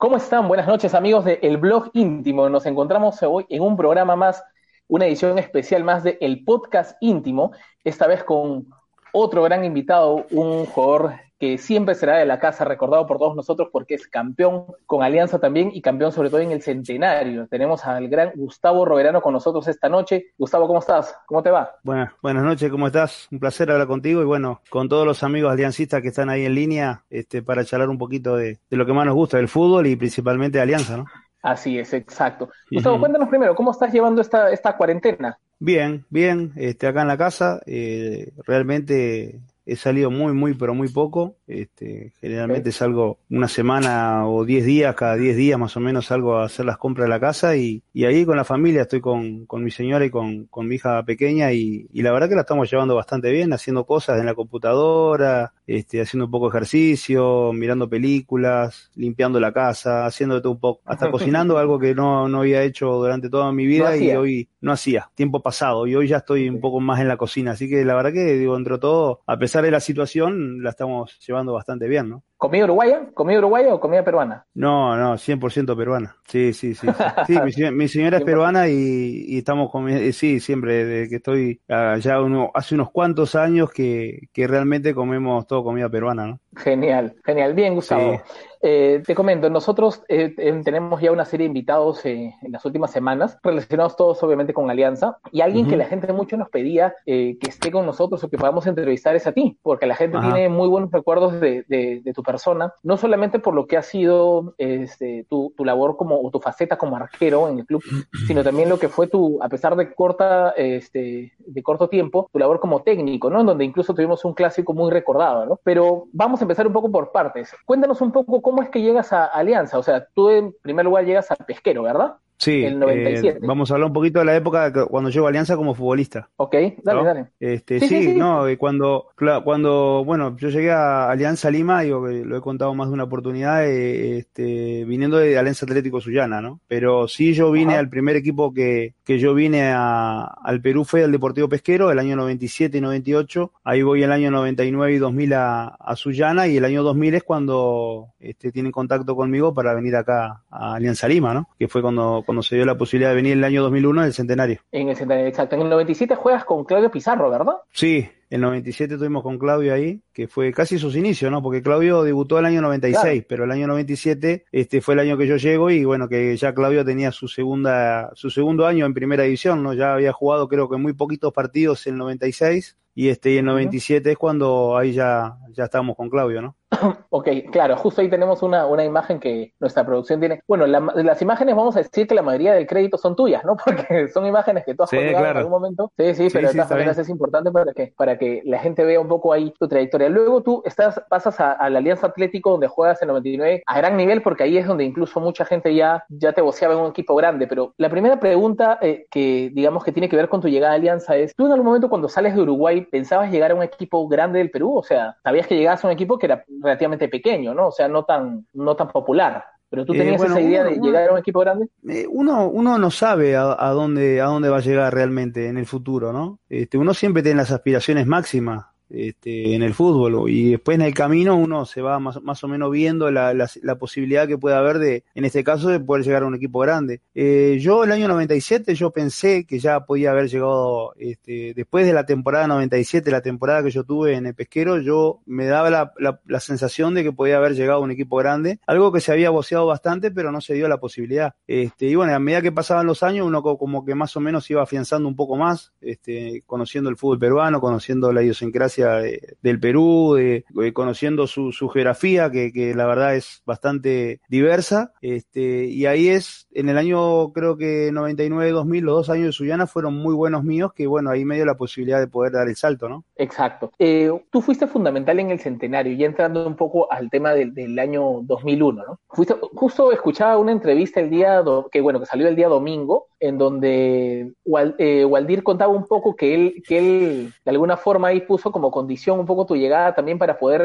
¿Cómo están? Buenas noches amigos de El Blog Íntimo. Nos encontramos hoy en un programa más, una edición especial más de El Podcast Íntimo, esta vez con otro gran invitado, un jugador que siempre será de la casa, recordado por todos nosotros porque es campeón con Alianza también y campeón sobre todo en el centenario. Tenemos al gran Gustavo Roverano con nosotros esta noche. Gustavo, ¿cómo estás? ¿Cómo te va? Buenas, buenas noches, ¿cómo estás? Un placer hablar contigo y bueno, con todos los amigos aliancistas que están ahí en línea este, para charlar un poquito de, de lo que más nos gusta, del fútbol y principalmente de Alianza, ¿no? Así es, exacto. Gustavo, cuéntanos primero, ¿cómo estás llevando esta, esta cuarentena? Bien, bien, este, acá en la casa, eh, realmente he salido muy, muy, pero muy poco. Este, generalmente salgo una semana o diez días, cada diez días más o menos salgo a hacer las compras de la casa y, y ahí con la familia estoy con, con mi señora y con, con mi hija pequeña y, y, la verdad que la estamos llevando bastante bien, haciendo cosas en la computadora, este, haciendo un poco de ejercicio, mirando películas, limpiando la casa, haciendo todo un poco, hasta cocinando algo que no, no había hecho durante toda mi vida y hoy no hacía, tiempo pasado, y hoy ya estoy un poco más en la cocina, así que la verdad que digo, entre todo, a pesar de la situación, la estamos llevando bastante bien, ¿no? ¿Comida uruguaya? ¿Comida uruguaya o comida peruana? No, no, 100% peruana. Sí, sí, sí. Sí, mi, mi, señora es peruana y, y estamos comiendo, eh, sí, siempre, desde que estoy ya uno, hace unos cuantos años que, que realmente comemos todo comida peruana, ¿no? Genial, genial. Bien, Gustavo. Sí. Eh, te comento, nosotros eh, tenemos ya una serie de invitados eh, en las últimas semanas, relacionados todos obviamente con Alianza, y alguien uh -huh. que la gente mucho nos pedía eh, que esté con nosotros o que podamos entrevistar es a ti, porque la gente Ajá. tiene muy buenos recuerdos de, de, de, tu persona, no solamente por lo que ha sido este, tu, tu, labor como, o tu faceta como arquero en el club, sino también lo que fue tu, a pesar de corta, este, de corto tiempo, tu labor como técnico, ¿no? En donde incluso tuvimos un clásico muy recordado, ¿no? Pero vamos a empezar un poco por partes. Cuéntanos un poco ¿cómo es que llegas a Alianza? O sea, tú en primer lugar llegas al pesquero, ¿verdad? Sí, el 97. Eh, vamos a hablar un poquito de la época cuando llego a Alianza como futbolista. Ok, dale, ¿no? dale. Este, sí, sí, sí, sí. no, cuando, cuando, bueno, yo llegué a Alianza Lima, digo que lo he contado más de una oportunidad, eh, este, viniendo de Alianza Atlético Sullana, ¿no? Pero sí yo vine Ajá. al primer equipo que, que yo vine a, al Perú fue el Deportivo Pesquero, el año 97 y 98, ahí voy el año 99 y 2000 a, a Sullana y el año 2000 es cuando este, tienen contacto conmigo para venir acá a Alianza Lima, ¿no? Que fue cuando cuando se dio la posibilidad de venir el año 2001 en el centenario. En el centenario, exacto. En el 97 juegas con Claudio Pizarro, ¿verdad? Sí, el 97 estuvimos con Claudio ahí, que fue casi sus inicios, ¿no? Porque Claudio debutó el año 96, claro. pero el año 97 este fue el año que yo llego y bueno, que ya Claudio tenía su segunda su segundo año en primera división, ¿no? Ya había jugado creo que muy poquitos partidos en el 96 y este y el 97 es cuando ahí ya ya estábamos con Claudio, ¿no? ok, claro, justo ahí tenemos una, una imagen que nuestra producción tiene. Bueno, la, las imágenes vamos a decir que la mayoría del crédito son tuyas, ¿no? Porque son imágenes que tú has sí, claro. en algún momento. Sí, sí, pero sí, de todas maneras es importante para que, para que la gente vea un poco ahí tu trayectoria. Luego tú estás, pasas a, a la Alianza Atlético donde juegas en 99 a gran nivel porque ahí es donde incluso mucha gente ya, ya te voceaba en un equipo grande. Pero la primera pregunta eh, que digamos que tiene que ver con tu llegada a Alianza es, ¿tú en algún momento cuando sales de Uruguay pensabas llegar a un equipo grande del Perú? O sea, ¿sabías que llegabas a un equipo que era relativamente pequeño, ¿no? O sea, no tan, no tan popular. Pero tú tenías eh, bueno, esa idea uno, de llegar a un equipo grande. Eh, uno, uno no sabe a, a, dónde, a dónde va a llegar realmente en el futuro, ¿no? Este, uno siempre tiene las aspiraciones máximas este, en el fútbol y después en el camino uno se va más, más o menos viendo la, la, posibilidad que puede haber de, en este caso, de poder llegar a un equipo grande. Eh, yo el año 97 yo pensé que ya podía haber llegado, este, después de la temporada 97, la temporada que yo tuve en el pesquero, yo me daba la, la, la sensación de que podía haber llegado a un equipo grande, algo que se había boceado bastante, pero no se dio la posibilidad. Este, y bueno, a medida que pasaban los años, uno como que más o menos iba afianzando un poco más, este, conociendo el fútbol peruano, conociendo la idiosincrasia de, del Perú, de conociendo su, su geografía, que, que, la verdad es bastante diversa. Este, y ahí es, en el año creo que 99-2000, los dos años de Sullana fueron muy buenos míos, que bueno, ahí me dio la posibilidad de poder dar el salto, ¿no? Exacto. Eh, tú fuiste fundamental en el centenario, y entrando un poco al tema del, del año 2001, ¿no? Fuiste, justo escuchaba una entrevista el día, que bueno, que salió el día domingo, en donde eh, Waldir contaba un poco que él, que él de alguna forma ahí puso como condición un poco tu llegada también para poder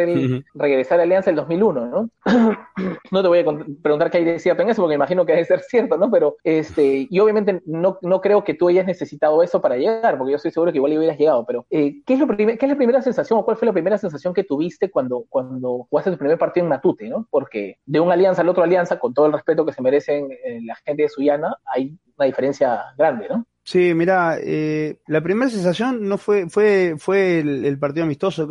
regresar a Alianza el 2001, ¿no? no te voy a preguntar qué hay de cierto en eso, porque imagino que debe ser cierto, ¿no? Pero, este, y obviamente no, no creo que tú hayas necesitado eso para llegar, porque yo estoy seguro que igual hubieras llegado, pero eh, ¿qué, es lo ¿qué es la primera sensación o cuál fue la primera sensación que tuviste cuando, cuando jugaste tu primer partido en Matute, ¿no? Porque de una alianza al otro alianza, con todo el respeto que se merecen eh, la gente de Suyana, hay una diferencia grande, ¿no? Sí, mira, eh, la primera sensación no fue fue fue el, partido amistoso,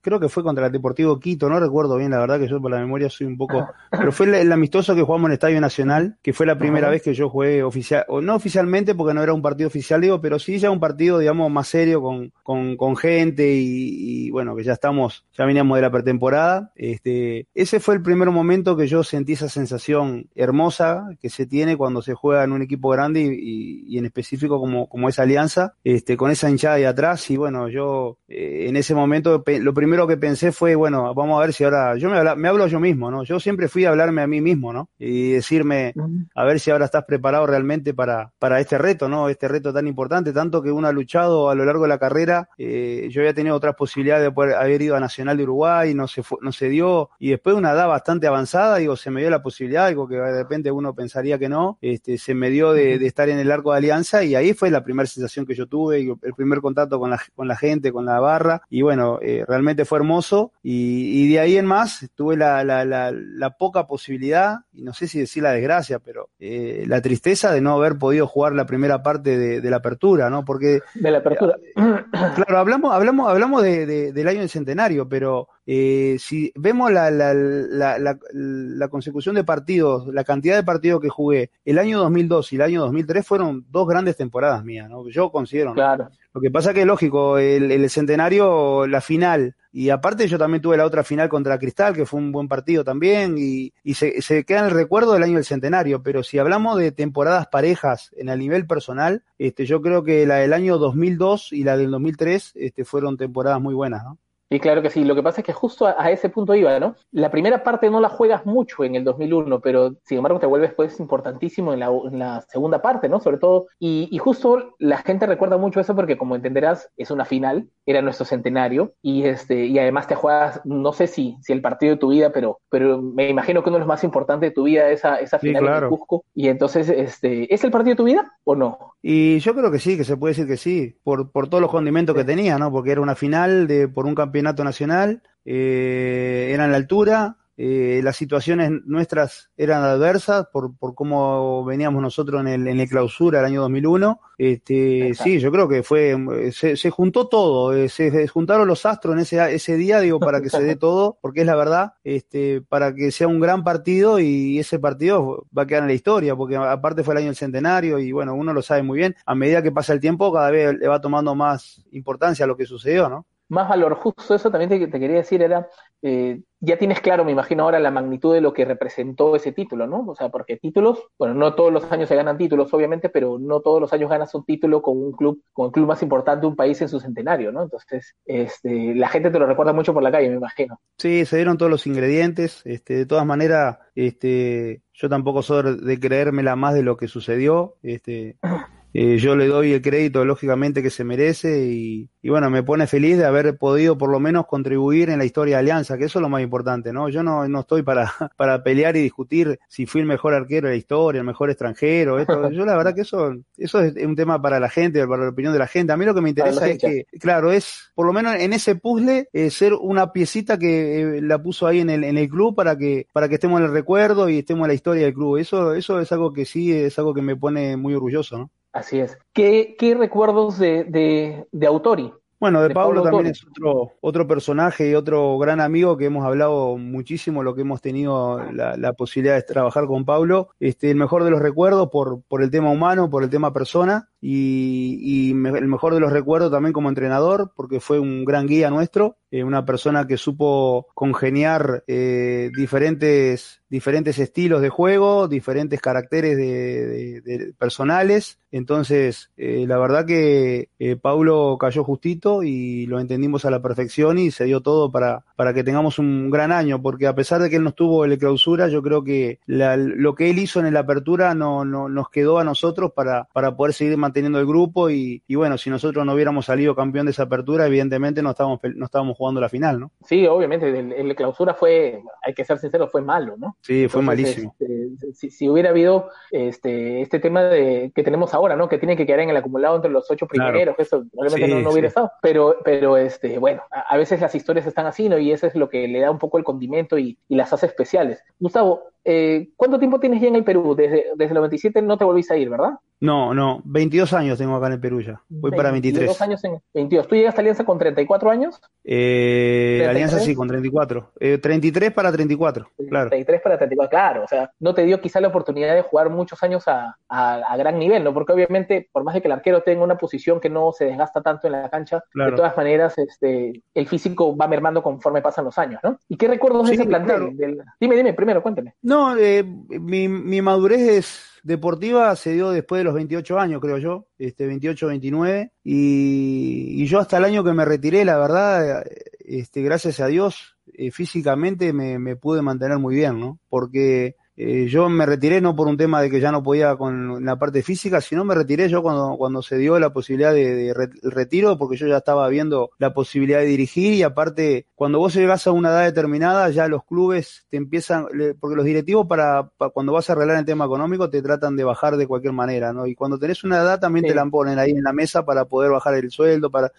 creo que fue contra el Deportivo Quito, no recuerdo bien, la verdad que yo por la memoria soy un poco, pero fue el, amistoso que jugamos en el Estadio Nacional, que fue la primera vez que yo jugué oficial, o no oficialmente porque no era un partido oficial, digo, pero sí ya un partido, digamos, más serio con, con, con gente y, bueno, que ya estamos, ya veníamos de la pretemporada. Este, ese fue el primer momento que yo sentí esa sensación hermosa que se tiene cuando se juega en un equipo grande y, y en específico como, como esa alianza, este, con esa hinchada de atrás. Y bueno, yo eh, en ese momento lo primero que pensé fue, bueno, vamos a ver si ahora, yo me, me hablo yo mismo, ¿no? Yo siempre fui a hablarme a mí mismo, ¿no? Y decirme, a ver si ahora estás preparado realmente para, para este reto, ¿no? Este reto tan importante, tanto que uno ha luchado a lo largo de la carrera. Eh, yo había tenido otras posibilidades de poder haber ido a Nacional de Uruguay, no se, no se dio. Y después de una edad bastante avanzada, digo, se me dio la posibilidad, algo que de repente uno pensaría que no, este, se me dio de, de estar en el arco de alianza y ahí fue la primera sensación que yo tuve, el primer contacto con la, con la gente, con la barra, y bueno, eh, realmente fue hermoso, y, de ahí en más tuve la, la, la, poca posibilidad, y no sé si decir la desgracia, pero eh, la tristeza de no haber podido jugar la primera parte de, la apertura, ¿no? Porque... De la apertura. claro, hablamos, hablamos, hablamos de, del año del centenario, pero eh, si vemos la, la, la, la, consecución de partidos, la cantidad de partidos que jugué, el año 2002 y el año 2003 fueron dos grandes temporadas mías, ¿no? Yo considero. Claro. Lo que pasa que, lógico, el, el, centenario, la final, y aparte yo también tuve la otra final contra Cristal, que fue un buen partido también, y, y se, se, queda en el recuerdo del año del centenario, pero si hablamos de temporadas parejas en el nivel personal, este, yo creo que la del año 2002 y la del 2003 este, fueron temporadas muy buenas, ¿no? Y claro que sí, lo que pasa es que justo a, ese punto iba, ¿no? La primera parte no la juegas mucho en el 2001, pero sin embargo te vuelves pues importantísimo en la, segunda parte, ¿no? Sobre todo, y, justo la gente recuerda mucho eso porque como entenderás, es una final, era nuestro centenario, y este, y además te juegas, no sé si, si el partido de tu vida, pero, pero me imagino que uno de los más importantes de tu vida es esa, esa final en Cusco. Y entonces, este, ¿es el partido de tu vida o no? Y yo creo que sí, que se puede decir que sí, por, por todos los condimentos que tenía, ¿no? Porque era una final de por un campeonato nacional, eh, era en la altura, eh, las situaciones nuestras eran adversas por, por cómo veníamos nosotros en el, en el clausura del año 2001. Este, sí, yo creo que fue, se, se juntó todo, eh, se, juntaron los astros en ese, ese día, digo, para que se dé todo, porque es la verdad, este, para que sea un gran partido y ese partido va a quedar en la historia, porque aparte fue el año del centenario y bueno, uno lo sabe muy bien, a medida que pasa el tiempo cada vez le va tomando más importancia lo que sucedió, ¿no? Más valor. Justo eso también te, quería decir, era, eh, ya tienes claro, me imagino ahora, la magnitud de lo que representó ese título, ¿no? O sea, porque títulos, bueno, no todos los años se ganan títulos, obviamente, pero no todos los años ganas un título con un club, con el club más importante de un país en su centenario, ¿no? Entonces, este, la gente te lo recuerda mucho por la calle, me imagino. Sí, se dieron todos los ingredientes, este, de todas maneras, este, yo tampoco soy de creérmela más de lo que sucedió, este, eh, yo le doy el crédito lógicamente que se merece y, bueno, me pone feliz de haber podido por lo menos contribuir en la historia de Alianza, que eso es lo más importante, ¿no? Yo no, no estoy para, para pelear y discutir si fui el mejor arquero de la historia, el mejor extranjero, esto, yo la verdad que eso, eso es un tema para la gente, para la opinión de la gente. A mí lo que me interesa es que, claro, es por lo menos en ese puzzle eh, ser una piecita que eh, la puso ahí en el, en el club para que, para que estemos en el recuerdo y estemos en la historia del club. Eso, eso es algo que sí, es algo que me pone muy orgulloso, ¿no? Así es. ¿Qué, qué recuerdos de, de, de Autori? Bueno, de, Pablo, también es otro, otro personaje y otro gran amigo que hemos hablado muchísimo, lo que hemos tenido la, la, posibilidad de trabajar con Pablo. Este, el mejor de los recuerdos por, por el tema humano, por el tema persona. Y, el mejor de los recuerdos también como entrenador, porque fue un gran guía nuestro, eh, una persona que supo congeniar eh, diferentes, diferentes estilos de juego, diferentes caracteres personales. Entonces, eh, la verdad que Paulo cayó justito y lo entendimos a la perfección y se dio todo para, para que tengamos un gran año, porque a pesar de que él no estuvo en la clausura, yo creo que lo que él hizo en la apertura no, no, nos quedó a nosotros para, para poder seguir manteniendo el grupo y, y bueno, si nosotros no hubiéramos salido campeón de esa apertura, evidentemente no estábamos, no estábamos jugando la final, ¿no? Sí, obviamente, el, clausura fue, hay que ser sincero, fue malo, ¿no? Sí, fue malísimo. Este, si, hubiera habido este, este tema de que tenemos ahora, ¿no? Que tiene que quedar en el acumulado entre los ocho primeros, eso probablemente no, hubiera estado. Pero, pero este, bueno, a, veces las historias están así, ¿no? Y eso es lo que le da un poco el condimento y, y las hace especiales. Gustavo, eh, ¿cuánto tiempo tienes ya en el Perú? Desde, desde el 97 no te volviste a ir, ¿verdad? No, no, 22 años tengo acá en el Perú ya. Voy para 23. 22 años en 22. ¿Tú llegaste a Alianza con 34 años? Eh, Alianza sí, con 34. Eh, 33 para 34, claro. 33 para 34, claro. O sea, no te dio quizá la oportunidad de jugar muchos años a, a, gran nivel, ¿no? Porque obviamente, por más de que el arquero tenga una posición que no se desgasta tanto en la cancha, de todas maneras, este, el físico va mermando conforme pasan los años, ¿no? ¿Y qué recuerdos de ese plantel? Dime, dime, primero, cuéntame. No, eh, mi, mi, madurez deportiva se dio después de los 28 años, creo yo, este 28, 29, y, y yo hasta el año que me retiré, la verdad, este, gracias a Dios, eh, físicamente me, me, pude mantener muy bien, ¿no? Porque eh, yo me retiré no por un tema de que ya no podía con la parte física, sino me retiré yo cuando, cuando se dio la posibilidad de, retiro, porque yo ya estaba viendo la posibilidad de dirigir y aparte, cuando vos llegás a una edad determinada, ya los clubes te empiezan, porque los directivos para, cuando vas a arreglar el tema económico te tratan de bajar de cualquier manera, ¿no? Y cuando tenés una edad también te la ponen ahí en la mesa para poder bajar el sueldo, para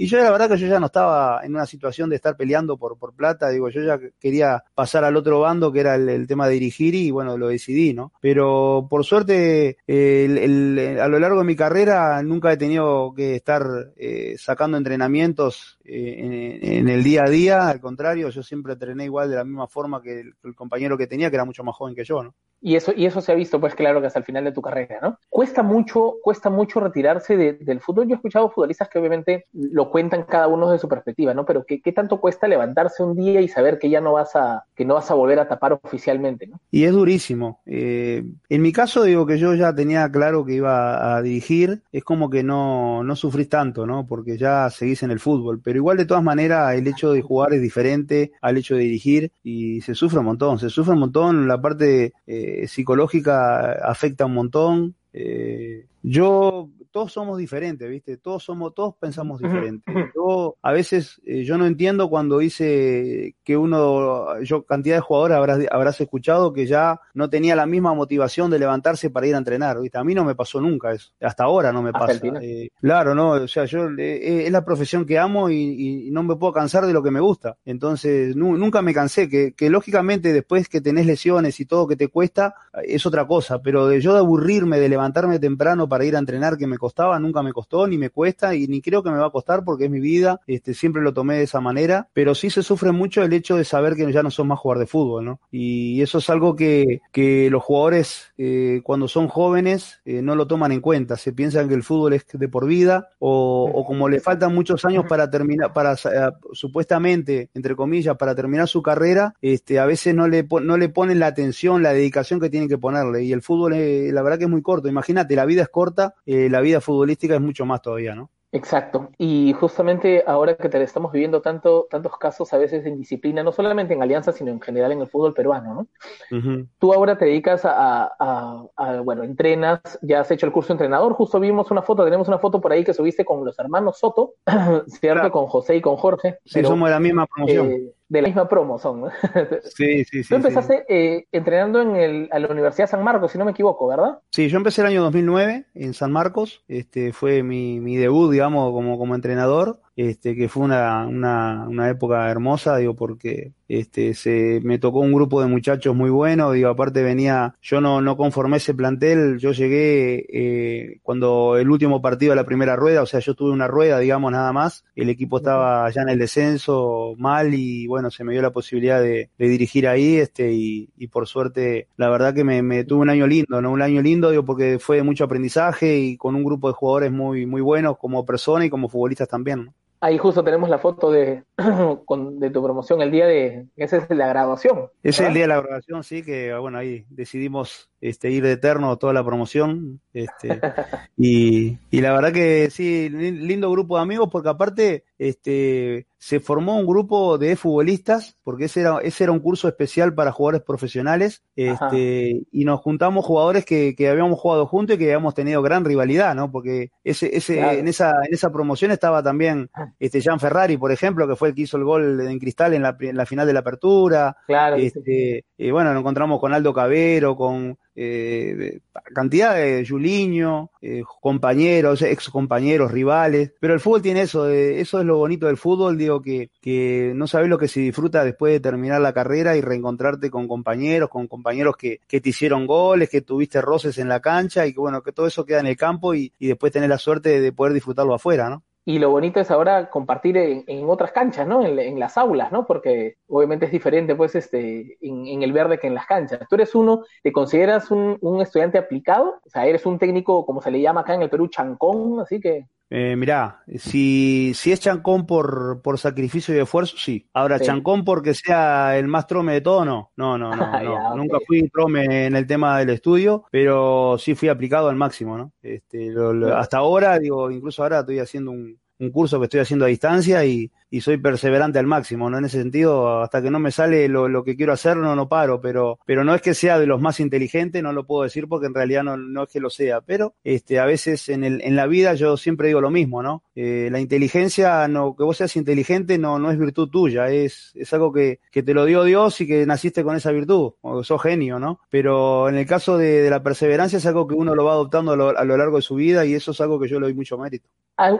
y yo la verdad que yo ya no estaba en una situación de estar peleando por, por plata, digo, yo ya quería pasar al otro bando que era el, tema de dirigir y bueno, lo decidí, ¿no? Pero por suerte, a lo largo de mi carrera nunca he tenido que estar eh, sacando entrenamientos eh, en, el día a día, al contrario, yo siempre entrené igual de la misma forma que el, compañero que tenía, que era mucho más joven que yo, ¿no? Y eso, y eso se ha visto, pues claro, que hasta el final de tu carrera, ¿no? Cuesta mucho, cuesta mucho retirarse del fútbol. Yo he escuchado futbolistas que obviamente lo cuentan cada uno de su perspectiva, ¿no? Pero ¿qué, tanto cuesta levantarse un día y saber que ya no vas a, que no vas a volver a tapar oficialmente, ¿no? Y es durísimo. Eh, en mi caso digo que yo ya tenía claro que iba a dirigir, es como que no, no sufrís tanto, ¿no? Porque ya seguís en el fútbol, pero igual de todas maneras el hecho de jugar es diferente al hecho de dirigir y se sufre un montón, se sufre un montón, la parte eh, psicológica afecta un montón. Eh, yo todos somos diferentes, ¿viste? Todos somos, todos pensamos diferente. Yo, a veces, eh, yo no entiendo cuando dice que uno, yo, cantidad de jugadores habrás, habrás escuchado que ya no tenía la misma motivación de levantarse para ir a entrenar, ¿viste? A mí no me pasó nunca eso. Hasta ahora no me pasa. Eh, claro, no, o sea, yo, eh, es la profesión que amo y, no me puedo cansar de lo que me gusta. Entonces, nunca me cansé, que, que lógicamente después que tenés lesiones y todo que te cuesta, es otra cosa, pero de yo de aburrirme, de levantarme temprano para ir a entrenar, que me costaba, nunca me costó, ni me cuesta, y ni creo que me va a costar porque es mi vida, este, siempre lo tomé de esa manera, pero sí se sufre mucho el hecho de saber que ya no son más jugador de fútbol, ¿no? Y eso es algo que, que los jugadores eh, cuando son jóvenes eh, no lo toman en cuenta, se piensan que el fútbol es de por vida, o, o como le faltan muchos años para terminar, para eh, supuestamente, entre comillas, para terminar su carrera, este, a veces no le, no le ponen la atención, la dedicación que tienen que ponerle, y el fútbol, la verdad que es muy corto, imagínate, la vida es corta, la vida futbolística es mucho más todavía, ¿no? Exacto. Y justamente ahora que te estamos viviendo tanto, tantos casos a veces de indisciplina, no solamente en Alianza, sino en general en el fútbol peruano, ¿no? Tú ahora te dedicas a, bueno, entrenas, ya has hecho el curso de entrenador, justo vimos una foto, tenemos una foto por ahí que subiste con los hermanos Soto, ¿cierto? Con José y con Jorge. Sí, somos de la misma promoción. Eh, de la misma promo son. Sí, sí, sí. Tú empezaste Eh, entrenando en el, a la Universidad San Marcos, si no me equivoco, ¿verdad? Sí, yo empecé el año 2009 en San Marcos. Este fue mi, mi debut, digamos, como, como entrenador. este, que fue una, una, una época hermosa, digo, porque este, se, me tocó un grupo de muchachos muy bueno, digo, aparte venía, yo no, no conformé ese plantel, yo llegué eh, cuando el último partido de la primera rueda, o sea, yo tuve una rueda, digamos, nada más, el equipo estaba ya en el descenso mal y bueno, se me dio la posibilidad de, de dirigir ahí, este, y, y, por suerte, la verdad que me, me, tuve un año lindo, ¿no? Un año lindo, digo, porque fue de mucho aprendizaje y con un grupo de jugadores muy, muy buenos como persona y como futbolistas también, ¿no? Ahí justo tenemos la foto de, de tu promoción, el día de, esa es la graduación. Ese es el día de la graduación, sí, que bueno, ahí decidimos este, ir de eterno toda la promoción. Este, y, y la verdad que sí, lindo grupo de amigos, porque aparte este, se formó un grupo de futbolistas, porque ese era, ese era un curso especial para jugadores profesionales, este, y nos juntamos jugadores que, que, habíamos jugado juntos y que habíamos tenido gran rivalidad, ¿no? Porque ese, ese, claro. en esa, en esa promoción estaba también este Jean Ferrari, por ejemplo, que fue el que hizo el gol en cristal en la, en la final de la apertura. Claro. Este, y bueno, nos encontramos con Aldo Cabero, con eh, cantidad de Juliño, eh, compañeros, ex compañeros, rivales, pero el fútbol tiene eso, eh, eso es lo bonito del fútbol, digo que, que no sabes lo que se disfruta después de terminar la carrera y reencontrarte con compañeros, con compañeros que, que te hicieron goles, que tuviste roces en la cancha y que bueno, que todo eso queda en el campo y, y después tener la suerte de, de poder disfrutarlo afuera, ¿no? Y lo bonito es ahora compartir en, en otras canchas, ¿no? En, las aulas, ¿no? Porque obviamente es diferente, pues, este, en, en, el verde que en las canchas. Tú eres uno, ¿te consideras un, un, estudiante aplicado? O sea, eres un técnico, como se le llama acá en el Perú, chancón, así que... Eh, mirá, si, si es chancón por, por sacrificio y esfuerzo, sí. Ahora, sí. chancón porque sea el más trome de todo, no. No, no, no. no. ya, Nunca fui trome en el tema del estudio, pero sí fui aplicado al máximo, ¿no? Este, lo, lo, hasta ahora, digo, incluso ahora estoy haciendo un, un curso que estoy haciendo a distancia y, y soy perseverante al máximo, ¿no? En ese sentido, hasta que no me sale lo, lo, que quiero hacer, no, no paro, pero, pero no es que sea de los más inteligentes, no lo puedo decir porque en realidad no, no es que lo sea, pero este, a veces en, el, en la vida yo siempre digo lo mismo, ¿no? Eh, la inteligencia, no, que vos seas inteligente no, no es virtud tuya, es, es algo que, que te lo dio Dios y que naciste con esa virtud, o sos genio, ¿no? Pero en el caso de, de la perseverancia es algo que uno lo va adoptando a lo, a lo largo de su vida y eso es algo que yo le doy mucho mérito.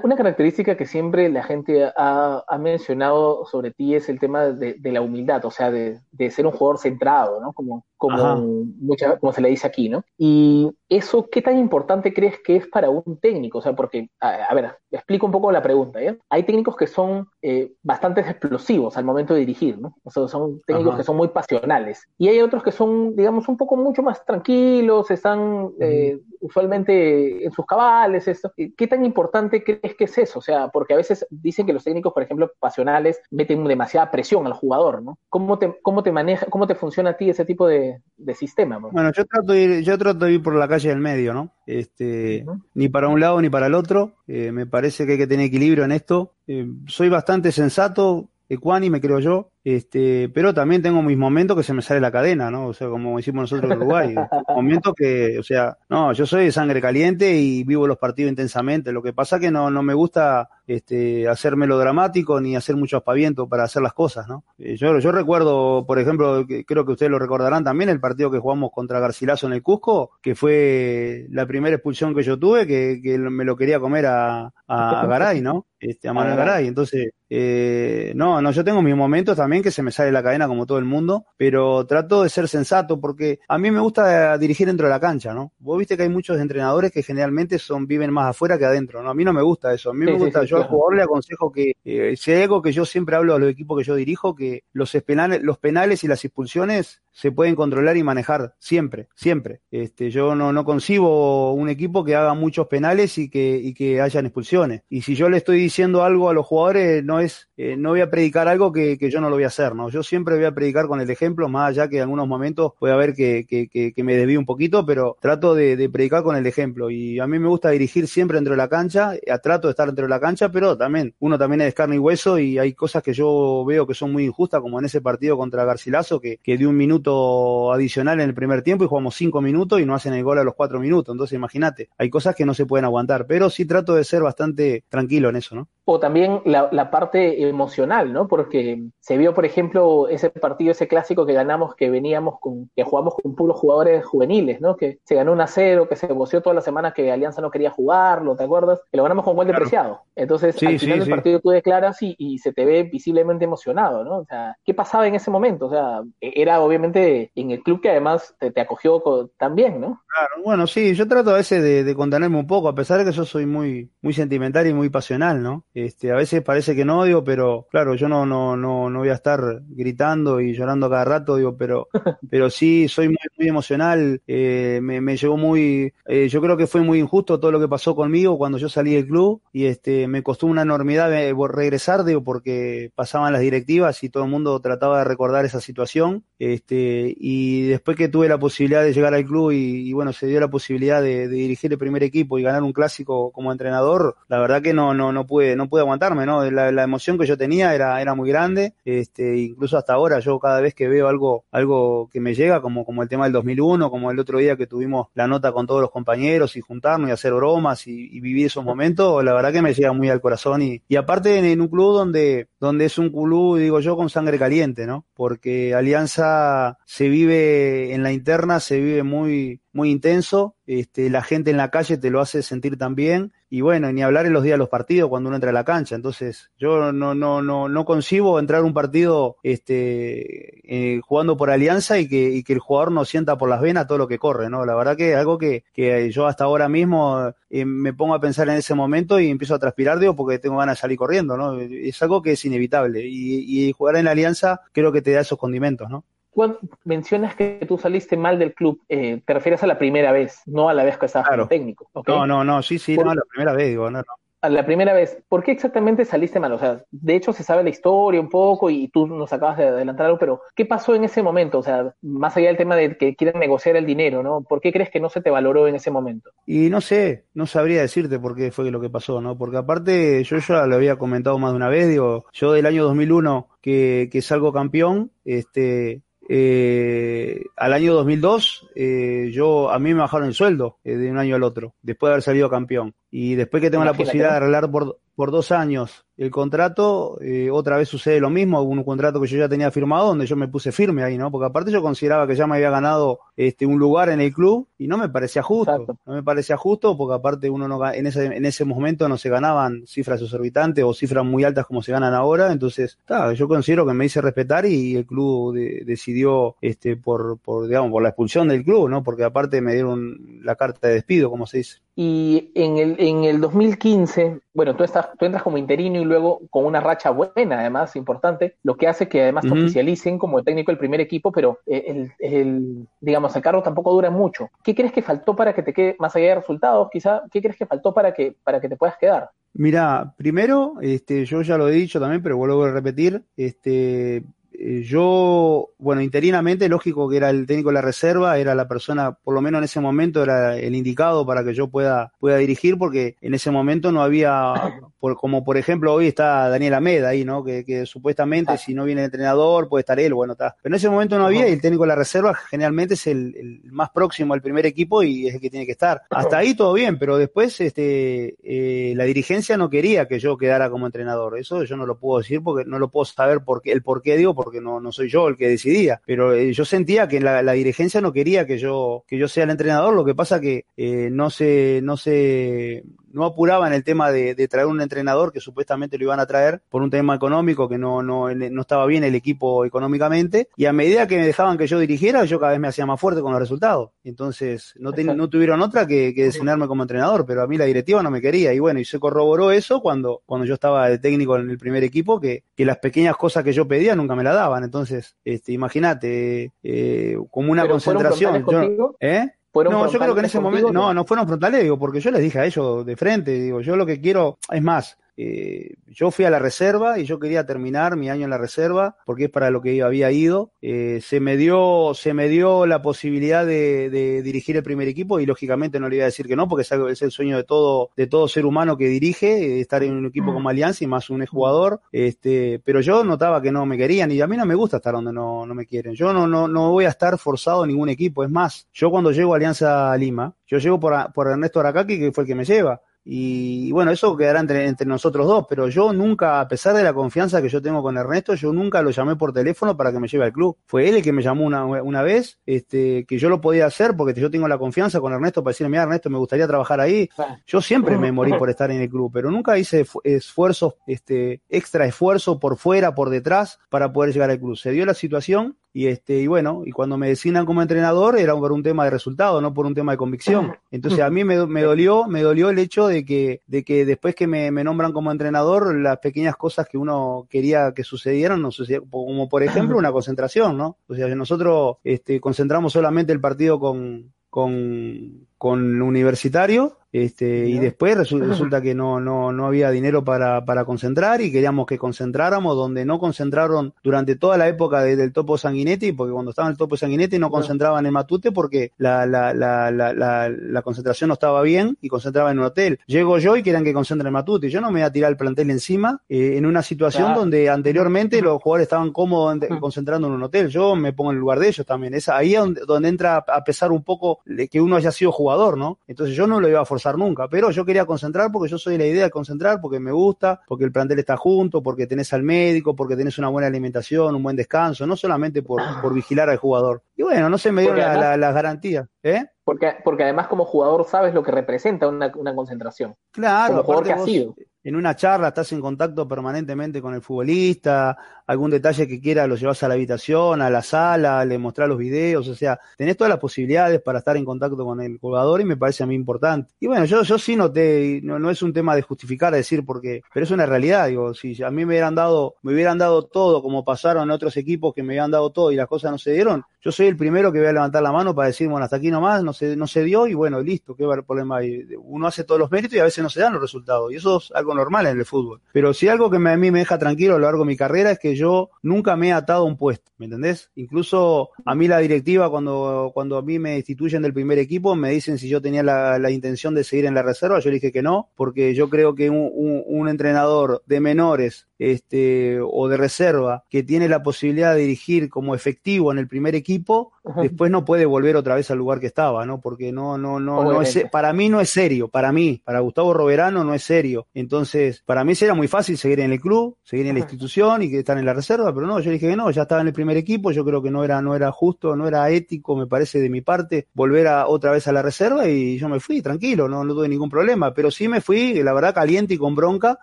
Una característica que siempre la gente ha, ha mencionado sobre ti es el tema de, de la humildad, o sea, de, de, ser un jugador centrado, ¿no? Como, como, mucha, como se le dice aquí, ¿no? Y eso, ¿qué tan importante crees que es para un técnico? O sea, porque, a, a ver, explico un poco la pregunta, ¿ya? Hay técnicos que son eh, bastante explosivos al momento de dirigir, ¿no? O sea, son técnicos Ajá. que son muy pasionales. Y hay otros que son, digamos, un poco mucho más tranquilos, están eh, usualmente en sus cabales, esto. ¿Qué tan importante crees que es eso? O sea, porque a veces dicen que los técnicos, por ejemplo, pasionales, meten demasiada presión al jugador, ¿no? ¿Cómo te, cómo te maneja, cómo te funciona a ti ese tipo de, de sistema? Bueno, yo trato, de ir, yo trato de ir por la calle del medio, ¿no? Este, uh -huh. Ni para un lado ni para el otro. Eh, me parece que hay que tener equilibrio en esto. Eh, soy bastante sensato, ecuánime, creo yo. Este, pero también tengo mis momentos que se me sale la cadena, ¿no? O sea, como decimos nosotros en Uruguay, momentos que, o sea, no, yo soy de sangre caliente y vivo los partidos intensamente. Lo que pasa que no, no me gusta este, hacer melodramático ni hacer mucho aspaviento para hacer las cosas, ¿no? Eh, yo, yo recuerdo, por ejemplo, que creo que ustedes lo recordarán también, el partido que jugamos contra Garcilaso en el Cusco, que fue la primera expulsión que yo tuve, que, que me lo quería comer a, a Garay, ¿no? Este, a Manuel Garay. Entonces, eh, no, no, yo tengo mis momentos también que se me sale la cadena como todo el mundo, pero trato de ser sensato porque a mí me gusta dirigir dentro de la cancha, ¿no? Vos viste que hay muchos entrenadores que generalmente son viven más afuera que adentro, ¿no? A mí no me gusta eso, a mí me gusta, yo al jugador le aconsejo que, eh, si hay algo que yo siempre hablo a los equipos que yo dirijo, que los penales, los penales y las expulsiones se pueden controlar y manejar siempre, siempre. Este, yo no, no concibo un equipo que haga muchos penales y que, y que hayan expulsiones. Y si yo le estoy diciendo algo a los jugadores, no es, eh, no voy a predicar algo que, que, yo no lo voy a hacer, ¿no? Yo siempre voy a predicar con el ejemplo, más allá que en algunos momentos puede haber que, que, que, me desvíe un poquito, pero trato de, de, predicar con el ejemplo. Y a mí me gusta dirigir siempre dentro de la cancha, eh, trato de estar dentro de la cancha, pero también, uno también es carne y hueso y hay cosas que yo veo que son muy injustas, como en ese partido contra Garcilaso, que, que de un minuto minuto adicional en el primer tiempo y jugamos cinco minutos y no hacen el gol a los cuatro minutos. Entonces, imagínate, hay cosas que no se pueden aguantar, pero sí trato de ser bastante tranquilo en eso, ¿no? O también la, la parte emocional, ¿no? Porque se vio, por ejemplo, ese partido, ese clásico que ganamos, que veníamos con, que jugamos con puros jugadores juveniles, ¿no? Que se ganó un a cero, que se voció toda la semana que Alianza no quería jugarlo, ¿te acuerdas? Que lo ganamos con gol de preciado. Entonces, al final del partido tú declaras y, y, se te ve visiblemente emocionado, ¿no? O sea, ¿qué pasaba en ese momento? O sea, e, era obviamente en el club que además te, te acogió también, ¿no? Claro, bueno, sí, yo trato a veces de, de, contenerme un poco, a pesar de que yo soy muy, muy sentimental y muy pasional, ¿no? Este, a veces parece que no odio, pero claro, yo no, no, no, no voy a estar gritando y llorando cada rato, digo, pero, pero sí soy muy, muy emocional, eh, me, me llevó muy, eh, yo creo que fue muy injusto todo lo que pasó conmigo cuando yo salí del club y este, me costó una enormidad eh, regresar, digo, porque pasaban las directivas y todo el mundo trataba de recordar esa situación, este, y después que tuve la posibilidad de llegar al club y, bueno, se dio la posibilidad de, dirigir el primer equipo y ganar un clásico como entrenador, la verdad que no, no, no pude, no pude aguantarme, ¿no? La, emoción que yo tenía era, era muy grande, este, incluso hasta ahora yo cada vez que veo algo, algo que me llega, como, como el tema del 2001, como el otro día que tuvimos la nota con todos los compañeros y juntarnos y hacer bromas y, y vivir esos momentos, la verdad que me llega muy al corazón y, y aparte en, en un club donde, donde es un club, digo yo, con sangre caliente, ¿no? Porque Alianza se vive en la interna, se vive muy, muy intenso, este, la gente en la calle te lo hace sentir también, y bueno, ni hablar en los días de los partidos cuando uno entra a la cancha, entonces yo no, no, no, no concibo entrar un partido este, eh, jugando por alianza y que, y que el jugador no sienta por las venas todo lo que corre, ¿no? La verdad que es algo que, que yo hasta ahora mismo eh, me pongo a pensar en ese momento y empiezo a transpirar, digo, porque tengo ganas de salir corriendo, ¿no? Es algo que es inevitable, y, y jugar en la alianza creo que te da esos condimentos, ¿no? Cuando mencionas que tú saliste mal del club, eh, te refieres a la primera vez, no a la vez que estabas claro. técnico. ¿okay? No, no, no, sí, sí, no, a la primera vez, digo, no, no. A la primera vez, ¿por qué exactamente saliste mal? O sea, de hecho se sabe la historia un poco y tú nos acabas de adelantar algo, pero ¿qué pasó en ese momento? O sea, más allá del tema de que quieren negociar el dinero, ¿no? ¿Por qué crees que no se te valoró en ese momento? Y no sé, no sabría decirte por qué fue lo que pasó, ¿no? Porque aparte, yo ya lo había comentado más de una vez, digo, yo del año 2001 que, que salgo campeón, este, eh, al año 2002, eh, yo, a mí me bajaron el sueldo eh, de un año al otro, después de haber salido campeón. Y después que tengo Imagínate. la posibilidad de arreglar por, por dos años el contrato, eh, otra vez sucede lo mismo, un contrato que yo ya tenía firmado donde yo me puse firme ahí, ¿no? Porque aparte yo consideraba que ya me había ganado este un lugar en el club y no me parecía justo, Exacto. no me parecía justo porque aparte uno no en ese en ese momento no se ganaban cifras exorbitantes o cifras muy altas como se ganan ahora, entonces, yo considero que me hice respetar y el club de, decidió este por por digamos por la expulsión del club, ¿no? Porque aparte me dieron la carta de despido, como se dice. Y en el en el 2015, bueno, tú estás tú entras como interino y luego con una racha buena, además, importante, lo que hace que además te uh -huh. oficialicen como técnico del primer equipo, pero el, el, digamos, el cargo tampoco dura mucho. ¿Qué crees que faltó para que te quede, más allá de resultados, quizá, qué crees que faltó para que, para que te puedas quedar? Mira, primero, este, yo ya lo he dicho también, pero vuelvo a repetir, este, yo, bueno, interinamente, lógico que era el técnico de la reserva, era la persona, por lo menos en ese momento, era el indicado para que yo pueda, pueda dirigir, porque en ese momento no había, por, como por ejemplo hoy está Daniel Ameda ahí, ¿no? Que, que supuestamente si no viene el entrenador puede estar él, bueno, está. Pero en ese momento no había y el técnico de la reserva generalmente es el, el más próximo al primer equipo y es el que tiene que estar. Hasta ahí todo bien, pero después este, eh, la dirigencia no quería que yo quedara como entrenador. Eso yo no lo puedo decir porque no lo puedo saber por qué, el por qué digo, porque no, no soy yo el que decidía. Pero eh, yo sentía que la, la, dirigencia no quería que yo, que yo sea el entrenador, lo que pasa que eh, no se, no se, no apuraban el tema de, de, traer un entrenador que supuestamente lo iban a traer por un tema económico que no, no, no estaba bien el equipo económicamente. Y a medida que me dejaban que yo dirigiera yo cada vez me hacía más fuerte con los resultados. Entonces no, no tuvieron otra que, que designarme como entrenador pero a mí la directiva no me quería. Y bueno y se corroboró eso cuando, cuando yo estaba de técnico en el primer equipo que, que las pequeñas cosas que yo pedía nunca me la daban. Entonces este imagínate eh, como una concentración. yo, ¿eh? No, yo creo que en ese momento, no, no fueron frontales, digo, porque yo les dije a ellos de frente, digo, yo lo que quiero, es más, eh, yo fui a la reserva y yo quería terminar mi año en la reserva porque es para lo que había ido. Eh, se me dio, se me dio la posibilidad de, de, dirigir el primer equipo y lógicamente no le iba a decir que no porque es el sueño de todo, de todo ser humano que dirige, estar en un equipo como Alianza y más un jugador. Este, pero yo notaba que no me querían y a mí no me gusta estar donde no, no me quieren. Yo no, no, no voy a estar forzado en ningún equipo. Es más, yo cuando llego a Alianza Lima, yo llego por, por Ernesto Aracaki, que fue el que me lleva. Y bueno, eso quedará entre, entre nosotros dos, pero yo nunca, a pesar de la confianza que yo tengo con Ernesto, yo nunca lo llamé por teléfono para que me lleve al club. Fue él el que me llamó una, una vez, este, que yo lo podía hacer porque yo tengo la confianza con Ernesto para decirle, mira Ernesto, me gustaría trabajar ahí. Yo siempre me morí por estar en el club, pero nunca hice esfuerzos, este, extra esfuerzo por fuera, por detrás, para poder llegar al club. Se dio la situación y este, y bueno, y cuando me designan como entrenador era por un tema de resultado, no por un tema de convicción. Entonces a mí me, me dolió, me dolió el hecho de que, de que después que me, nombran como entrenador, las pequeñas cosas que uno quería que sucedieran no como por ejemplo una concentración, ¿no? O sea, nosotros este, concentramos solamente el partido con, con, con universitario este, y después resulta, que no, no, no había dinero para, para concentrar y queríamos que concentráramos donde no concentraron durante toda la época del Topo Sanguinetti, porque cuando estaba en el Topo Sanguinetti no concentraban en Matute porque la, la, la, la, la concentración no estaba bien y concentraban en un hotel. Llego yo y querían que concentre en Matute. Yo no me voy a tirar el plantel encima eh, en una situación donde anteriormente los jugadores estaban cómodos concentrando en un hotel. Yo me pongo en el lugar de ellos también. Es ahí donde, donde entra a pesar un poco que uno haya sido jugador, ¿no? Entonces yo no lo iba a forzar nunca, pero yo quería concentrar porque yo soy la idea de concentrar, porque me gusta, porque el plantel está junto, porque tenés al médico, porque tenés una buena alimentación, un buen descanso, no solamente por, por vigilar al jugador. Y bueno, no se me dio las la, garantías, ¿eh? Porque, porque además como jugador sabes lo que representa una, una concentración. Claro, como que ha sido en una charla estás en contacto permanentemente con el futbolista, algún detalle que quiera lo llevas a la habitación, a la sala, le mostrás los videos, o sea, tenés todas las posibilidades para estar en contacto con el jugador y me parece a mí importante. Y bueno, yo, yo sí noté, no, no es un tema de justificar, decir porque, pero es una realidad, digo, si a mí me hubieran dado, me hubieran dado todo como pasaron en otros equipos que me habían dado todo y las cosas no se dieron, yo soy el primero que voy a levantar la mano para decir, bueno, hasta aquí nomás, no se, no se dio y bueno, listo, qué va el problema. Uno hace todos los méritos y a veces no se dan los resultados y eso es algo normal en el fútbol. Pero si algo que a mí me deja tranquilo a lo largo de mi carrera es que yo nunca me he atado a un puesto, ¿me entendés? Incluso a mí la directiva, cuando, cuando a mí me destituyen del primer equipo, me dicen si yo tenía la, intención de seguir en la reserva, yo dije que no, porque yo creo que un entrenador de menores este, o de reserva que tiene la posibilidad de dirigir como efectivo en el primer equipo, después no puede volver otra vez al lugar que estaba, ¿no? Porque no, no, no, no es, para mí no es serio, para mí, para Gustavo Roberano no es serio. Entonces, para mí sería muy fácil seguir en el club, seguir en la institución y que estar en la reserva, pero no, yo dije que no, ya estaba en el primer equipo, yo creo que no era, no era justo, no era ético, me parece de mi parte, volver a, otra vez a la reserva y yo me fui, tranquilo, no, no tuve ningún problema, pero sí me fui, la verdad, caliente y con bronca,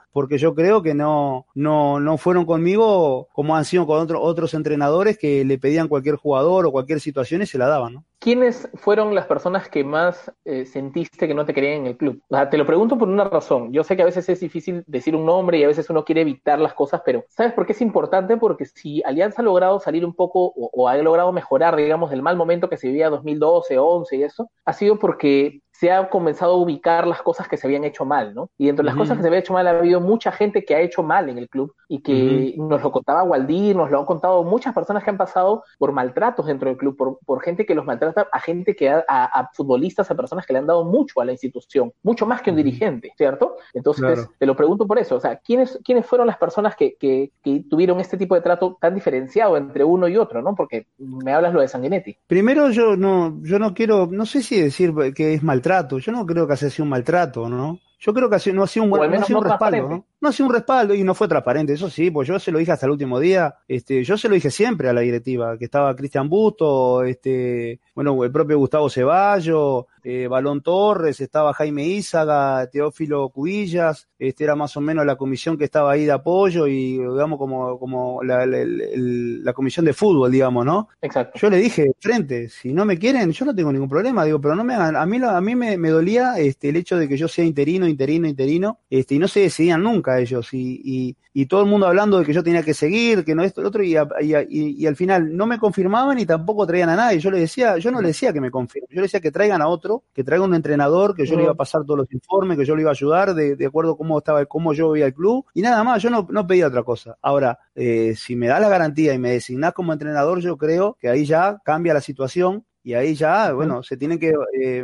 porque yo creo que no, no, no fueron conmigo como han sido con otros entrenadores que le pedían cualquier jugador o cualquier situación y se la daban, ¿no? ¿Quiénes fueron las personas que más eh, sentiste que no te querían en el club? te lo pregunto por una razón. Yo sé que a veces es difícil decir un nombre y a veces uno quiere evitar las cosas, pero ¿sabes por qué es importante? Porque si Alianza ha logrado salir un poco o, o ha logrado mejorar, digamos, del mal momento que se vivía 2012, 11 y eso, ha sido porque se ha comenzado a ubicar las cosas que se habían hecho mal, ¿no? Y entre las cosas que se había hecho mal ha habido mucha gente que ha hecho mal en el club y que nos lo contaba Waldir, nos lo han contado muchas personas que han pasado por maltratos dentro del club, por, por gente que los maltrata, a gente que ha, a, futbolistas, a personas que le han dado mucho a la institución, mucho más que un dirigente, ¿cierto? Entonces, te lo pregunto por eso, o sea, ¿quiénes, quiénes fueron las personas que, que, que, tuvieron este tipo de trato tan diferenciado entre uno y otro, ¿no? Porque me hablas lo de Sanguinetti. Primero, yo no, yo no quiero, no sé si decir que es maltrato, yo no creo que haya sido un maltrato, ¿no? Yo creo que no ha sido un, buen, no ha sido un respaldo, ¿no? No ha sido un respaldo y no fue transparente, eso sí, pues yo se lo dije hasta el último día, este, yo se lo dije siempre a la directiva, que estaba Cristian Busto, este, bueno, el propio Gustavo Ceballos, eh, Balón Torres, estaba Jaime Ízaga, Teófilo Cubillas, este era más o menos la comisión que estaba ahí de apoyo y digamos como, como la, la, comisión de fútbol, digamos, ¿no? Exacto. Yo le dije, frente, si no me quieren, yo no tengo ningún problema, digo, pero no me hagan, a mí, a mí me, me dolía este, el hecho de que yo sea interino, interino, interino, este, y no se decidían nunca bronca ellos y, y, todo el mundo hablando de que yo tenía que seguir, que no esto, lo otro, y, y, al final no me confirmaban y tampoco traían a nadie. Yo le decía, yo no le decía que me confirmen, yo le decía que traigan a otro, que traigan un entrenador, que yo le iba a pasar todos los informes, que yo le iba a ayudar de, de acuerdo a cómo estaba, cómo yo veía el club, y nada más, yo no, no pedía otra cosa. Ahora, eh, si me da la garantía y me designás como entrenador, yo creo que ahí ya cambia la situación y ahí ya, bueno, se tienen que eh,